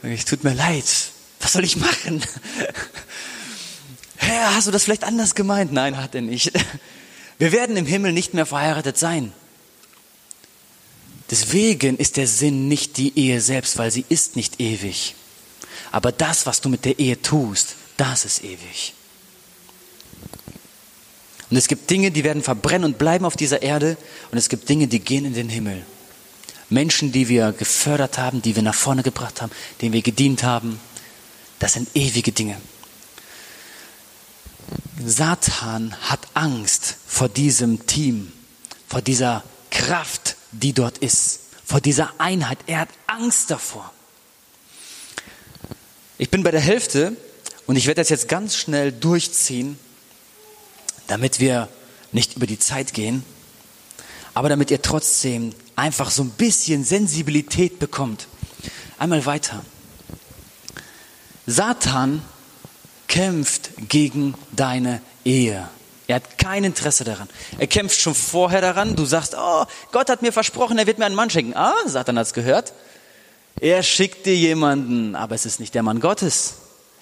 Es tut mir leid. Was soll ich machen? Herr, hast du das vielleicht anders gemeint? Nein, hat er nicht. Wir werden im Himmel nicht mehr verheiratet sein. Deswegen ist der Sinn nicht die Ehe selbst, weil sie ist nicht ewig. Aber das, was du mit der Ehe tust, das ist ewig. Und es gibt Dinge, die werden verbrennen und bleiben auf dieser Erde. Und es gibt Dinge, die gehen in den Himmel. Menschen, die wir gefördert haben, die wir nach vorne gebracht haben, denen wir gedient haben. Das sind ewige Dinge. Satan hat Angst vor diesem Team, vor dieser Kraft, die dort ist, vor dieser Einheit. Er hat Angst davor. Ich bin bei der Hälfte und ich werde das jetzt ganz schnell durchziehen, damit wir nicht über die Zeit gehen, aber damit ihr trotzdem einfach so ein bisschen Sensibilität bekommt. Einmal weiter. Satan kämpft gegen deine Ehe. Er hat kein Interesse daran. Er kämpft schon vorher daran. Du sagst, oh, Gott hat mir versprochen, er wird mir einen Mann schenken. Ah, Satan hat es gehört. Er schickt dir jemanden, aber es ist nicht der Mann Gottes.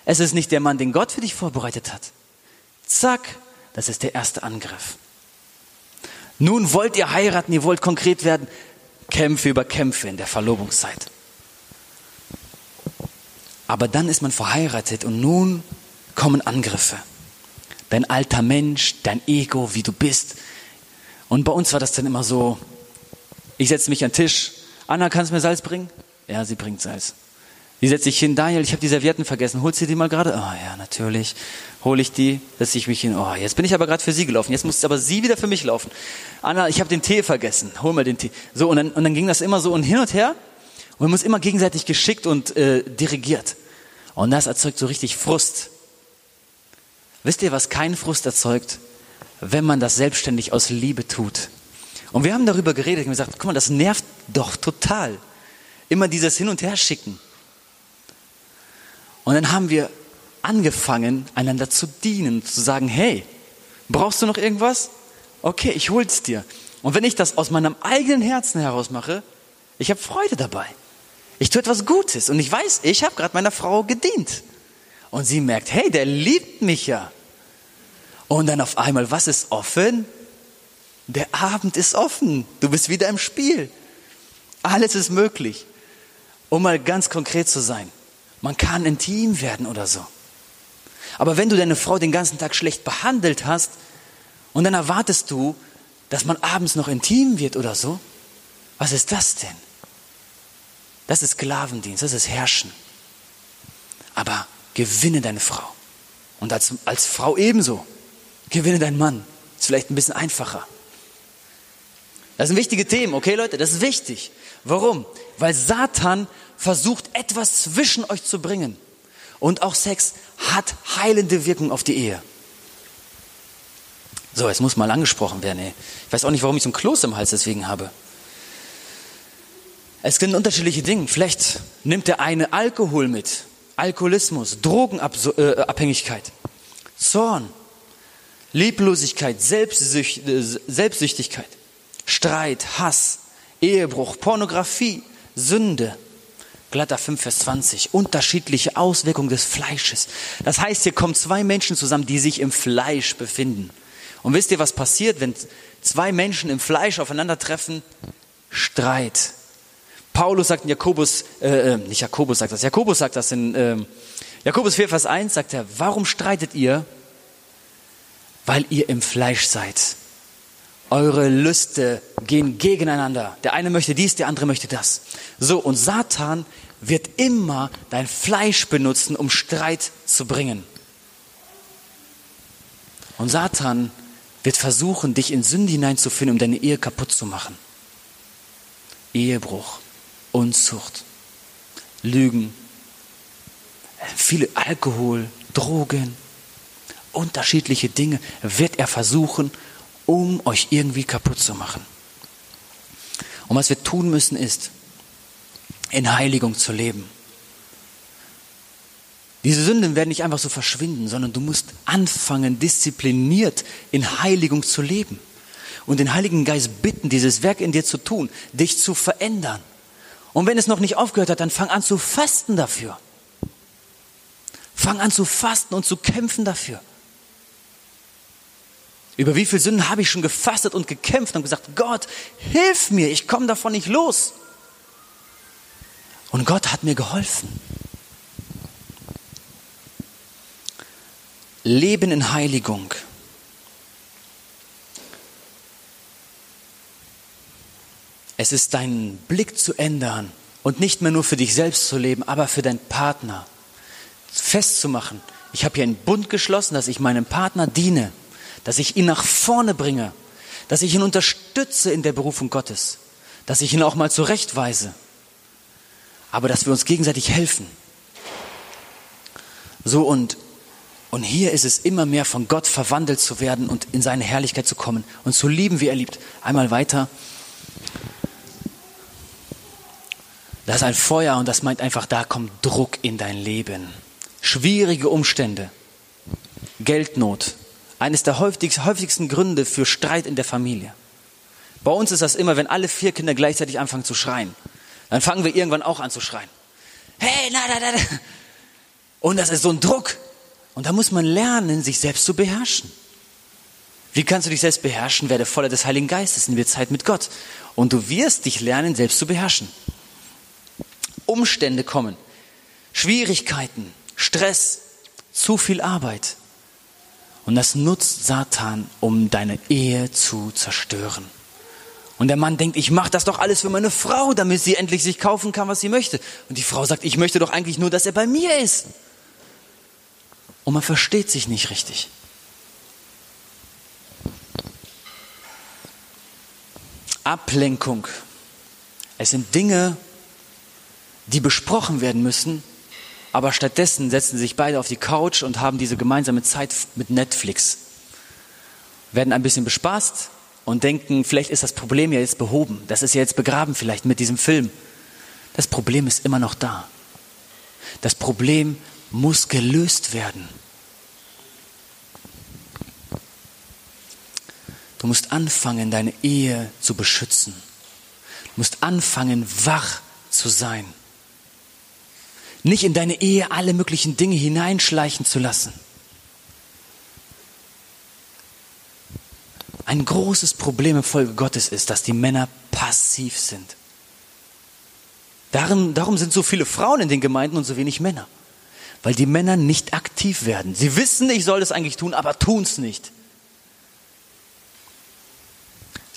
Es ist nicht der Mann, den Gott für dich vorbereitet hat. Zack, das ist der erste Angriff. Nun wollt ihr heiraten, ihr wollt konkret werden. Kämpfe über Kämpfe in der Verlobungszeit. Aber dann ist man verheiratet und nun kommen Angriffe dein alter Mensch, dein Ego, wie du bist. Und bei uns war das dann immer so, ich setze mich an den Tisch, Anna, kannst du mir Salz bringen? Ja, sie bringt Salz. Wie setze ich hin? Daniel, ich habe die Servietten vergessen. Holst du die mal gerade? Oh ja, natürlich. Hole ich die, setze ich mich hin. Oh, jetzt bin ich aber gerade für sie gelaufen. Jetzt muss aber sie wieder für mich laufen. Anna, ich habe den Tee vergessen. Hol mal den Tee. So, und dann, und dann ging das immer so und hin und her. Und haben uns immer gegenseitig geschickt und äh, dirigiert. Und das erzeugt so richtig Frust. Wisst ihr, was keinen Frust erzeugt? wenn man das selbstständig aus Liebe tut. Und wir haben darüber geredet und gesagt, guck mal, das nervt doch total. Immer dieses Hin und Her schicken. Und dann haben wir angefangen, einander zu dienen, zu sagen, hey, brauchst du noch irgendwas? Okay, ich hol's dir. Und wenn ich das aus meinem eigenen Herzen heraus mache, ich habe Freude dabei. Ich tue etwas Gutes und ich weiß, ich habe gerade meiner Frau gedient. Und sie merkt, hey, der liebt mich ja. Und dann auf einmal, was ist offen? Der Abend ist offen. Du bist wieder im Spiel. Alles ist möglich. Um mal ganz konkret zu sein. Man kann intim werden oder so. Aber wenn du deine Frau den ganzen Tag schlecht behandelt hast und dann erwartest du, dass man abends noch intim wird oder so, was ist das denn? Das ist Sklavendienst, das ist Herrschen. Aber gewinne deine Frau. Und als, als Frau ebenso. Gewinne deinen Mann. Ist vielleicht ein bisschen einfacher. Das sind wichtige Themen, okay Leute? Das ist wichtig. Warum? Weil Satan versucht, etwas zwischen euch zu bringen. Und auch Sex hat heilende Wirkung auf die Ehe. So, jetzt muss mal angesprochen werden. Ey. Ich weiß auch nicht, warum ich so ein Kloß im Hals deswegen habe. Es sind unterschiedliche Dinge. Vielleicht nimmt der eine Alkohol mit, Alkoholismus, Drogenabhängigkeit, Zorn, Lieblosigkeit, Selbstsücht, Selbstsüchtigkeit, Streit, Hass, Ehebruch, Pornografie, Sünde. Glatter 5, Vers 20. Unterschiedliche Auswirkungen des Fleisches. Das heißt, hier kommen zwei Menschen zusammen, die sich im Fleisch befinden. Und wisst ihr, was passiert, wenn zwei Menschen im Fleisch aufeinandertreffen? Streit. Paulus sagt in Jakobus, äh, äh, nicht Jakobus sagt das, Jakobus sagt das in äh, Jakobus 4, Vers 1, sagt er, warum streitet ihr? Weil ihr im Fleisch seid. Eure Lüste gehen gegeneinander. Der eine möchte dies, der andere möchte das. So, und Satan wird immer dein Fleisch benutzen, um Streit zu bringen. Und Satan wird versuchen, dich in Sünde hineinzufinden, um deine Ehe kaputt zu machen. Ehebruch, Unzucht, Lügen, viele Alkohol, Drogen, unterschiedliche Dinge wird er versuchen, um euch irgendwie kaputt zu machen. Und was wir tun müssen ist, in Heiligung zu leben. Diese Sünden werden nicht einfach so verschwinden, sondern du musst anfangen, diszipliniert in Heiligung zu leben. Und den Heiligen Geist bitten, dieses Werk in dir zu tun, dich zu verändern. Und wenn es noch nicht aufgehört hat, dann fang an zu fasten dafür. Fang an zu fasten und zu kämpfen dafür. Über wie viele Sünden habe ich schon gefastet und gekämpft und gesagt, Gott, hilf mir, ich komme davon nicht los. Und Gott hat mir geholfen. Leben in Heiligung. Es ist deinen Blick zu ändern und nicht mehr nur für dich selbst zu leben, aber für deinen Partner. Festzumachen, ich habe hier einen Bund geschlossen, dass ich meinem Partner diene, dass ich ihn nach vorne bringe, dass ich ihn unterstütze in der Berufung Gottes, dass ich ihn auch mal zurechtweise, aber dass wir uns gegenseitig helfen. So und und hier ist es immer mehr von Gott verwandelt zu werden und in seine Herrlichkeit zu kommen und zu lieben, wie er liebt. Einmal weiter. Das ist ein Feuer und das meint einfach, da kommt Druck in dein Leben. Schwierige Umstände, Geldnot, eines der häufigsten Gründe für Streit in der Familie. Bei uns ist das immer, wenn alle vier Kinder gleichzeitig anfangen zu schreien. Dann fangen wir irgendwann auch an zu schreien. Hey, na, na, na. Und das ist so ein Druck. Und da muss man lernen, sich selbst zu beherrschen. Wie kannst du dich selbst beherrschen? Werde voller des Heiligen Geistes in der Zeit mit Gott. Und du wirst dich lernen, selbst zu beherrschen. Umstände kommen, Schwierigkeiten, Stress, zu viel Arbeit. Und das nutzt Satan, um deine Ehe zu zerstören. Und der Mann denkt, ich mache das doch alles für meine Frau, damit sie endlich sich kaufen kann, was sie möchte. Und die Frau sagt, ich möchte doch eigentlich nur, dass er bei mir ist. Und man versteht sich nicht richtig. Ablenkung. Es sind Dinge, die besprochen werden müssen, aber stattdessen setzen sich beide auf die Couch und haben diese gemeinsame Zeit mit Netflix. werden ein bisschen bespaßt und denken, vielleicht ist das Problem ja jetzt behoben. Das ist ja jetzt begraben vielleicht mit diesem Film. Das Problem ist immer noch da. Das Problem muss gelöst werden. Du musst anfangen, deine Ehe zu beschützen. Du musst anfangen, wach zu sein. Nicht in deine Ehe alle möglichen Dinge hineinschleichen zu lassen. Ein großes Problem im Folge Gottes ist, dass die Männer passiv sind. Darum, darum sind so viele Frauen in den Gemeinden und so wenig Männer. Weil die Männer nicht aktiv werden. Sie wissen, ich soll das eigentlich tun, aber tun es nicht.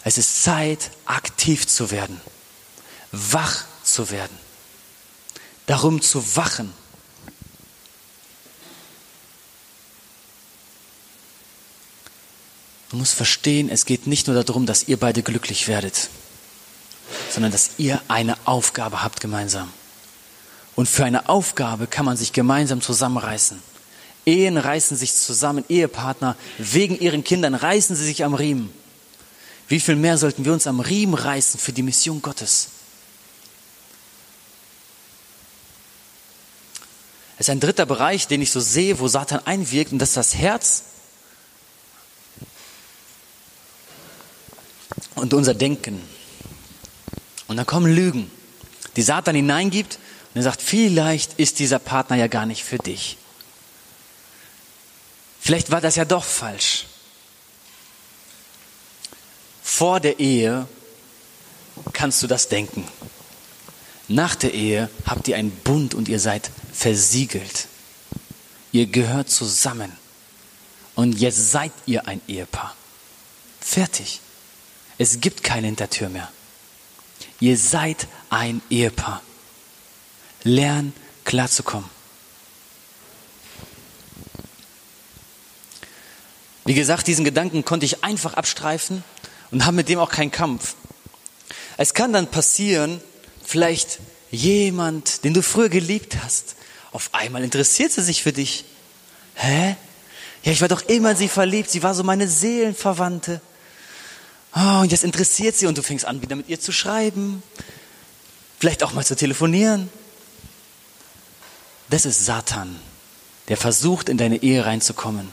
Es ist Zeit, aktiv zu werden, wach zu werden, darum zu wachen. Du musst verstehen, es geht nicht nur darum, dass ihr beide glücklich werdet, sondern dass ihr eine Aufgabe habt gemeinsam. Und für eine Aufgabe kann man sich gemeinsam zusammenreißen. Ehen reißen sich zusammen, Ehepartner wegen ihren Kindern reißen sie sich am Riemen. Wie viel mehr sollten wir uns am Riemen reißen für die Mission Gottes? Es ist ein dritter Bereich, den ich so sehe, wo Satan einwirkt, und das ist das Herz und unser Denken. Und dann kommen Lügen, die Satan hineingibt und er sagt, vielleicht ist dieser Partner ja gar nicht für dich. Vielleicht war das ja doch falsch. Vor der Ehe kannst du das denken. Nach der Ehe habt ihr einen Bund und ihr seid versiegelt. Ihr gehört zusammen. Und jetzt seid ihr ein Ehepaar. Fertig. Es gibt keine Hintertür mehr. Ihr seid ein Ehepaar. Lern klarzukommen. Wie gesagt, diesen Gedanken konnte ich einfach abstreifen und haben mit dem auch keinen Kampf. Es kann dann passieren, vielleicht jemand, den du früher geliebt hast, auf einmal interessiert sie sich für dich. Hä? Ja, ich war doch immer in sie verliebt, sie war so meine Seelenverwandte. Oh, und jetzt interessiert sie und du fängst an, wieder mit ihr zu schreiben, vielleicht auch mal zu telefonieren. Das ist Satan, der versucht, in deine Ehe reinzukommen.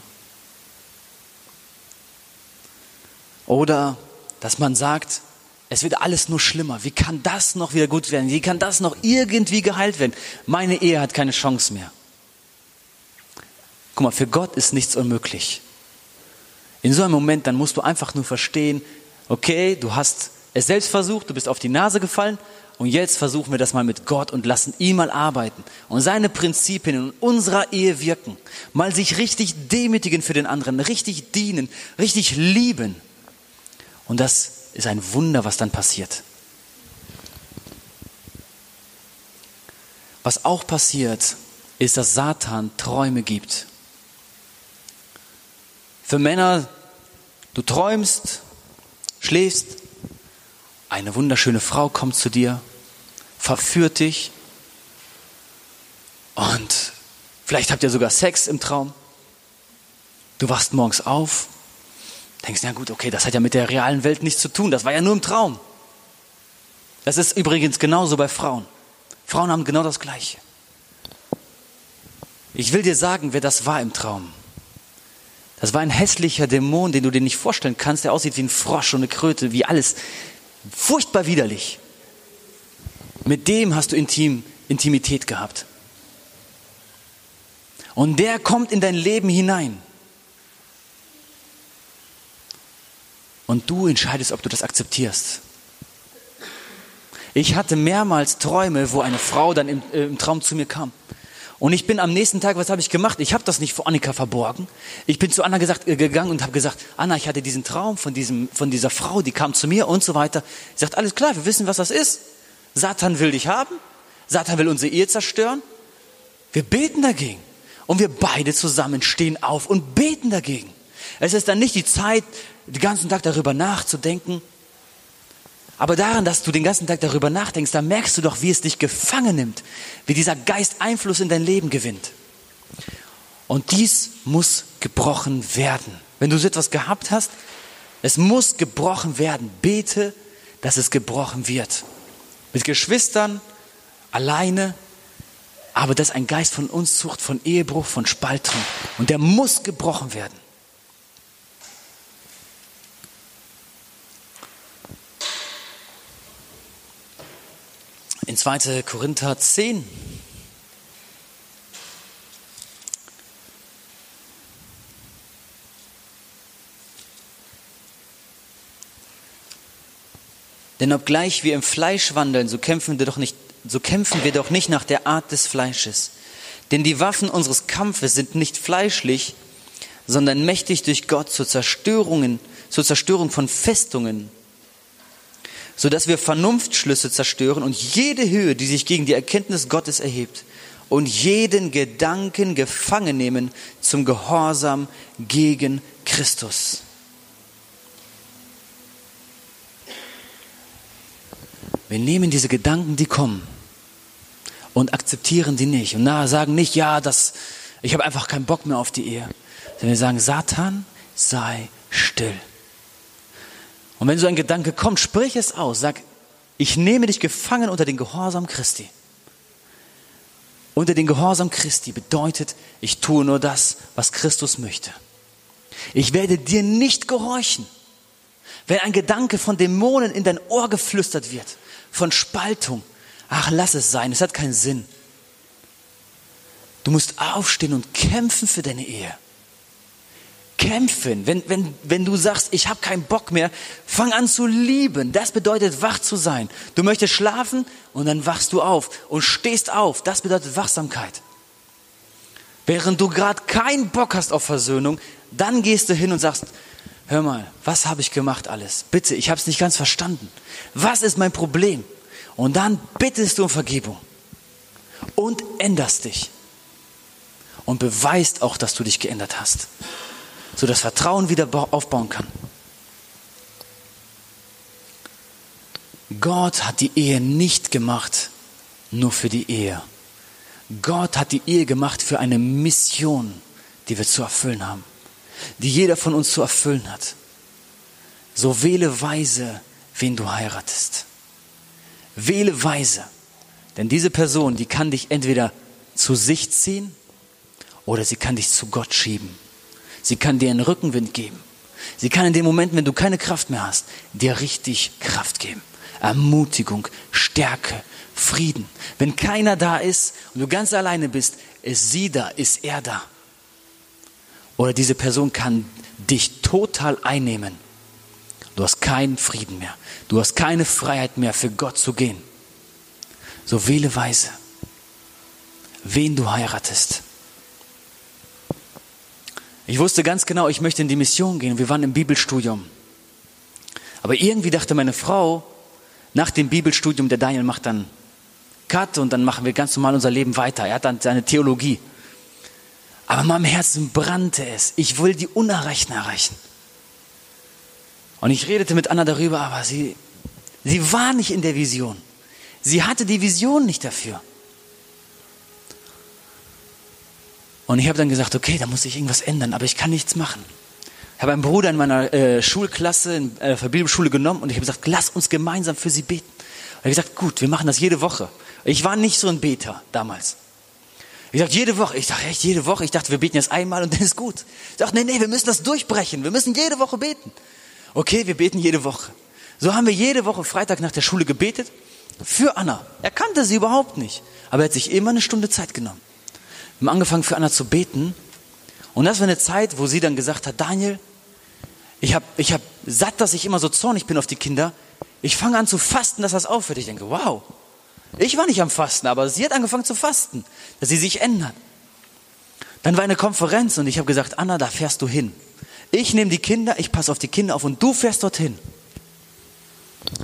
Oder dass man sagt, es wird alles nur schlimmer. Wie kann das noch wieder gut werden? Wie kann das noch irgendwie geheilt werden? Meine Ehe hat keine Chance mehr. Guck mal, für Gott ist nichts unmöglich. In so einem Moment, dann musst du einfach nur verstehen, okay, du hast es selbst versucht, du bist auf die Nase gefallen und jetzt versuchen wir das mal mit Gott und lassen ihn mal arbeiten und seine Prinzipien in unserer Ehe wirken. Mal sich richtig demütigen für den anderen, richtig dienen, richtig lieben. Und das ist ein Wunder, was dann passiert. Was auch passiert, ist, dass Satan Träume gibt. Für Männer, du träumst, schläfst, eine wunderschöne Frau kommt zu dir, verführt dich und vielleicht habt ihr sogar Sex im Traum. Du wachst morgens auf Denkst, ja gut, okay, das hat ja mit der realen Welt nichts zu tun, das war ja nur im Traum. Das ist übrigens genauso bei Frauen. Frauen haben genau das Gleiche. Ich will dir sagen, wer das war im Traum. Das war ein hässlicher Dämon, den du dir nicht vorstellen kannst, der aussieht wie ein Frosch und eine Kröte, wie alles. Furchtbar widerlich. Mit dem hast du Intim, Intimität gehabt. Und der kommt in dein Leben hinein. Und du entscheidest, ob du das akzeptierst. Ich hatte mehrmals Träume, wo eine Frau dann im, äh, im Traum zu mir kam. Und ich bin am nächsten Tag, was habe ich gemacht? Ich habe das nicht vor Annika verborgen. Ich bin zu Anna gesagt, äh, gegangen und habe gesagt, Anna, ich hatte diesen Traum von, diesem, von dieser Frau, die kam zu mir und so weiter. Sie sagt, alles klar, wir wissen, was das ist. Satan will dich haben. Satan will unsere Ehe zerstören. Wir beten dagegen. Und wir beide zusammen stehen auf und beten dagegen. Es ist dann nicht die Zeit, den ganzen Tag darüber nachzudenken. Aber daran, dass du den ganzen Tag darüber nachdenkst, da merkst du doch, wie es dich gefangen nimmt, wie dieser Geist Einfluss in dein Leben gewinnt. Und dies muss gebrochen werden. Wenn du so etwas gehabt hast, es muss gebrochen werden. Bete, dass es gebrochen wird. Mit Geschwistern, alleine, aber das ist ein Geist von Unzucht, von Ehebruch, von Spaltung. Und der muss gebrochen werden. In 2. Korinther 10 Denn obgleich wir im Fleisch wandeln, so kämpfen wir doch nicht, so kämpfen wir doch nicht nach der Art des Fleisches. Denn die Waffen unseres Kampfes sind nicht fleischlich, sondern mächtig durch Gott zur Zerstörungen, zur Zerstörung von Festungen, so dass wir Vernunftschlüsse zerstören und jede Höhe, die sich gegen die Erkenntnis Gottes erhebt und jeden Gedanken gefangen nehmen zum Gehorsam gegen Christus. Wir nehmen diese Gedanken, die kommen, und akzeptieren die nicht. Und na, sagen nicht, ja, das, ich habe einfach keinen Bock mehr auf die Ehe. Sondern wir sagen, Satan, sei still. Und wenn so ein Gedanke kommt, sprich es aus. Sag, ich nehme dich gefangen unter den Gehorsam Christi. Unter den Gehorsam Christi bedeutet, ich tue nur das, was Christus möchte. Ich werde dir nicht gehorchen. Wenn ein Gedanke von Dämonen in dein Ohr geflüstert wird, von Spaltung. Ach, lass es sein, es hat keinen Sinn. Du musst aufstehen und kämpfen für deine Ehe. Kämpfen. Wenn, wenn, wenn du sagst, ich habe keinen Bock mehr, fang an zu lieben. Das bedeutet wach zu sein. Du möchtest schlafen und dann wachst du auf und stehst auf. Das bedeutet Wachsamkeit. Während du gerade keinen Bock hast auf Versöhnung, dann gehst du hin und sagst, hör mal, was habe ich gemacht alles? Bitte, ich habe es nicht ganz verstanden. Was ist mein Problem? Und dann bittest du um Vergebung und änderst dich und beweist auch, dass du dich geändert hast, so dass Vertrauen wieder aufbauen kann. Gott hat die Ehe nicht gemacht nur für die Ehe. Gott hat die Ehe gemacht für eine Mission, die wir zu erfüllen haben die jeder von uns zu erfüllen hat. So wähle weise, wen du heiratest. Wähle weise. Denn diese Person, die kann dich entweder zu sich ziehen oder sie kann dich zu Gott schieben. Sie kann dir einen Rückenwind geben. Sie kann in dem Moment, wenn du keine Kraft mehr hast, dir richtig Kraft geben. Ermutigung, Stärke, Frieden. Wenn keiner da ist und du ganz alleine bist, ist sie da, ist er da. Oder diese Person kann dich total einnehmen. Du hast keinen Frieden mehr. Du hast keine Freiheit mehr, für Gott zu gehen. So wähle weise, wen du heiratest. Ich wusste ganz genau, ich möchte in die Mission gehen. Wir waren im Bibelstudium. Aber irgendwie dachte meine Frau, nach dem Bibelstudium, der Daniel macht dann Cut und dann machen wir ganz normal unser Leben weiter. Er hat dann seine Theologie. Aber in meinem Herzen brannte es. Ich will die Unerreichten erreichen. Und ich redete mit Anna darüber, aber sie, sie war nicht in der Vision. Sie hatte die Vision nicht dafür. Und ich habe dann gesagt, okay, da muss ich irgendwas ändern, aber ich kann nichts machen. Ich habe einen Bruder in meiner äh, Schulklasse, in äh, der Bibelschule genommen und ich habe gesagt, lass uns gemeinsam für sie beten. Und ich habe gesagt, gut, wir machen das jede Woche. Ich war nicht so ein Beter damals. Ich dachte, jede Woche. Ich dachte, echt, jede Woche. Ich dachte, wir beten jetzt einmal und dann ist gut. Ich dachte, nee, nee, wir müssen das durchbrechen. Wir müssen jede Woche beten. Okay, wir beten jede Woche. So haben wir jede Woche Freitag nach der Schule gebetet. Für Anna. Er kannte sie überhaupt nicht. Aber er hat sich immer eine Stunde Zeit genommen. Haben angefangen für Anna zu beten. Und das war eine Zeit, wo sie dann gesagt hat, Daniel, ich habe ich hab satt, dass ich immer so zornig bin auf die Kinder. Ich fange an zu fasten, dass das aufhört. Ich denke, wow, ich war nicht am Fasten, aber sie hat angefangen zu fasten, dass sie sich ändert. Dann war eine Konferenz und ich habe gesagt, Anna, da fährst du hin. Ich nehme die Kinder, ich passe auf die Kinder auf und du fährst dorthin.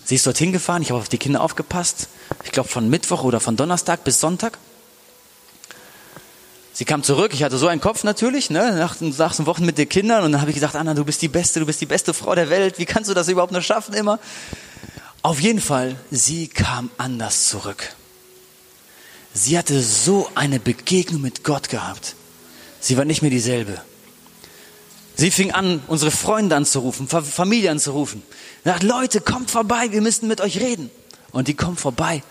Sie ist dorthin gefahren, ich habe auf die Kinder aufgepasst. Ich glaube von Mittwoch oder von Donnerstag bis Sonntag. Sie kam zurück, ich hatte so einen Kopf natürlich, ne, nach, nach so Wochen mit den Kindern und dann habe ich gesagt, Anna, du bist die Beste, du bist die beste Frau der Welt, wie kannst du das überhaupt noch schaffen immer? Auf jeden Fall, sie kam anders zurück. Sie hatte so eine Begegnung mit Gott gehabt. Sie war nicht mehr dieselbe. Sie fing an, unsere Freunde anzurufen, Familie anzurufen. Sagt, Leute, kommt vorbei, wir müssen mit euch reden. Und die kommt vorbei.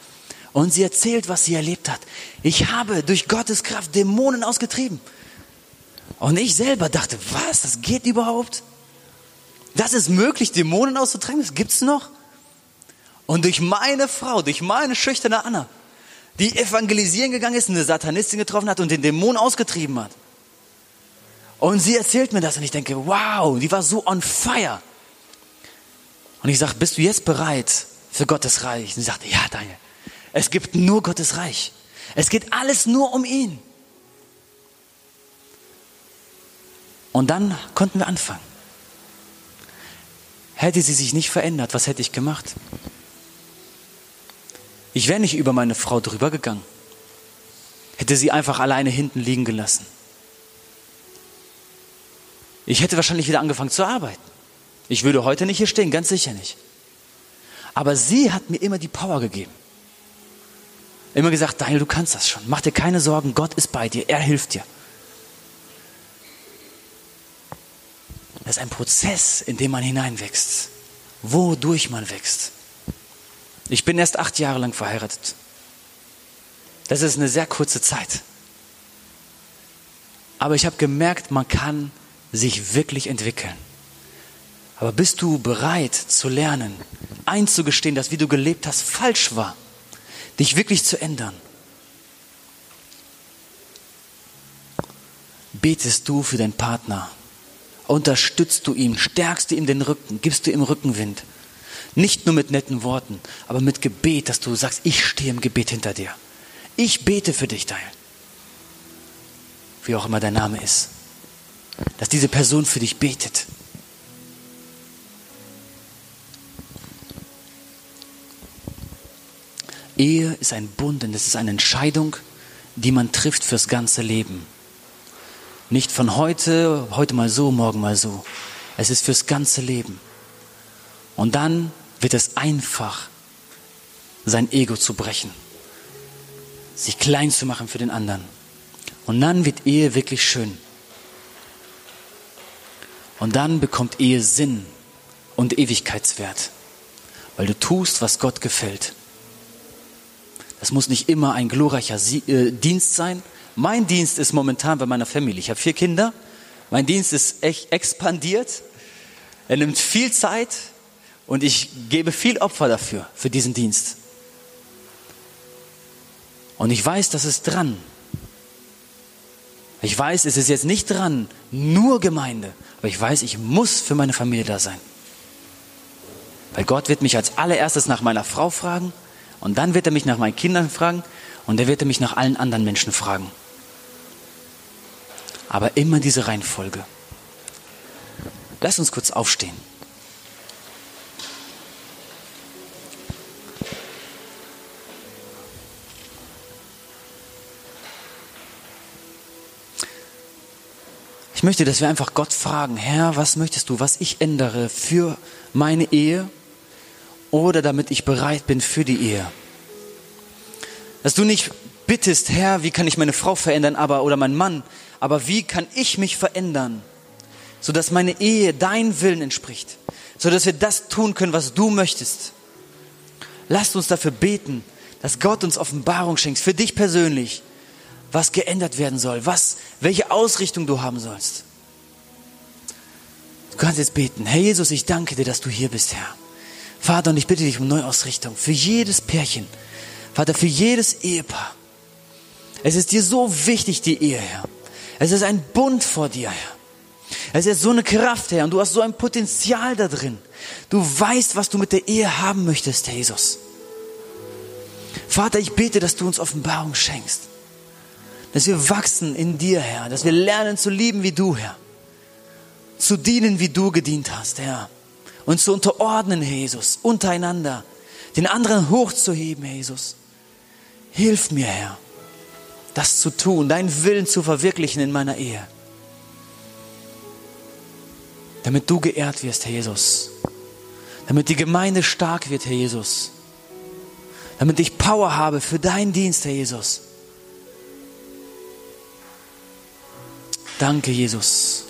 Und sie erzählt, was sie erlebt hat. Ich habe durch Gottes Kraft Dämonen ausgetrieben. Und ich selber dachte, was, das geht überhaupt? Das ist möglich, Dämonen auszutreiben? Das gibt's noch? Und durch meine Frau, durch meine schüchterne Anna, die evangelisieren gegangen ist, eine Satanistin getroffen hat und den Dämon ausgetrieben hat. Und sie erzählt mir das und ich denke, wow, die war so on fire. Und ich sage, bist du jetzt bereit für Gottes Reich? Und sie sagte, ja, Daniel, es gibt nur Gottes Reich. Es geht alles nur um ihn. Und dann konnten wir anfangen. Hätte sie sich nicht verändert, was hätte ich gemacht? Ich wäre nicht über meine Frau drüber gegangen. Hätte sie einfach alleine hinten liegen gelassen. Ich hätte wahrscheinlich wieder angefangen zu arbeiten. Ich würde heute nicht hier stehen, ganz sicher nicht. Aber sie hat mir immer die Power gegeben. Immer gesagt, Daniel, du kannst das schon. Mach dir keine Sorgen, Gott ist bei dir, er hilft dir. Das ist ein Prozess, in dem man hineinwächst, wodurch man wächst. Ich bin erst acht Jahre lang verheiratet. Das ist eine sehr kurze Zeit. Aber ich habe gemerkt, man kann sich wirklich entwickeln. Aber bist du bereit zu lernen, einzugestehen, dass wie du gelebt hast falsch war, dich wirklich zu ändern? Betest du für deinen Partner? Unterstützt du ihn? Stärkst du ihm den Rücken? Gibst du ihm Rückenwind? Nicht nur mit netten Worten, aber mit Gebet, dass du sagst, ich stehe im Gebet hinter dir. Ich bete für dich, Teil. Wie auch immer dein Name ist dass diese Person für dich betet. Ehe ist ein Bund und es ist eine Entscheidung, die man trifft fürs ganze Leben. Nicht von heute, heute mal so, morgen mal so. Es ist fürs ganze Leben. Und dann wird es einfach, sein Ego zu brechen, sich klein zu machen für den anderen. Und dann wird Ehe wirklich schön. Und dann bekommt Ehe Sinn und Ewigkeitswert, weil du tust, was Gott gefällt. Das muss nicht immer ein glorreicher äh, Dienst sein. Mein Dienst ist momentan bei meiner Familie. Ich habe vier Kinder. Mein Dienst ist echt expandiert. Er nimmt viel Zeit und ich gebe viel Opfer dafür, für diesen Dienst. Und ich weiß, das ist dran. Ich weiß, es ist jetzt nicht dran, nur Gemeinde, aber ich weiß, ich muss für meine Familie da sein. Weil Gott wird mich als allererstes nach meiner Frau fragen und dann wird er mich nach meinen Kindern fragen und er wird er mich nach allen anderen Menschen fragen. Aber immer diese Reihenfolge. Lass uns kurz aufstehen. Ich möchte, dass wir einfach Gott fragen, Herr, was möchtest du, was ich ändere für meine Ehe oder damit ich bereit bin für die Ehe. Dass du nicht bittest, Herr, wie kann ich meine Frau verändern, aber oder mein Mann, aber wie kann ich mich verändern, so dass meine Ehe dein Willen entspricht, so dass wir das tun können, was du möchtest. Lasst uns dafür beten, dass Gott uns Offenbarung schenkt, für dich persönlich, was geändert werden soll, was, welche Ausrichtung du haben sollst. Du kannst jetzt beten. Herr Jesus, ich danke dir, dass du hier bist, Herr. Vater, und ich bitte dich um Neuausrichtung für jedes Pärchen. Vater, für jedes Ehepaar. Es ist dir so wichtig, die Ehe, Herr. Es ist ein Bund vor dir, Herr. Es ist so eine Kraft, Herr, und du hast so ein Potenzial da drin. Du weißt, was du mit der Ehe haben möchtest, Herr Jesus. Vater, ich bete, dass du uns Offenbarung schenkst dass wir wachsen in dir, Herr, dass wir lernen zu lieben wie du, Herr, zu dienen, wie du gedient hast, Herr, und zu unterordnen, Herr Jesus, untereinander, den anderen hochzuheben, Herr Jesus. Hilf mir, Herr, das zu tun, deinen Willen zu verwirklichen in meiner Ehe, damit du geehrt wirst, Herr Jesus, damit die Gemeinde stark wird, Herr Jesus, damit ich Power habe für deinen Dienst, Herr Jesus. Danke, Jesus.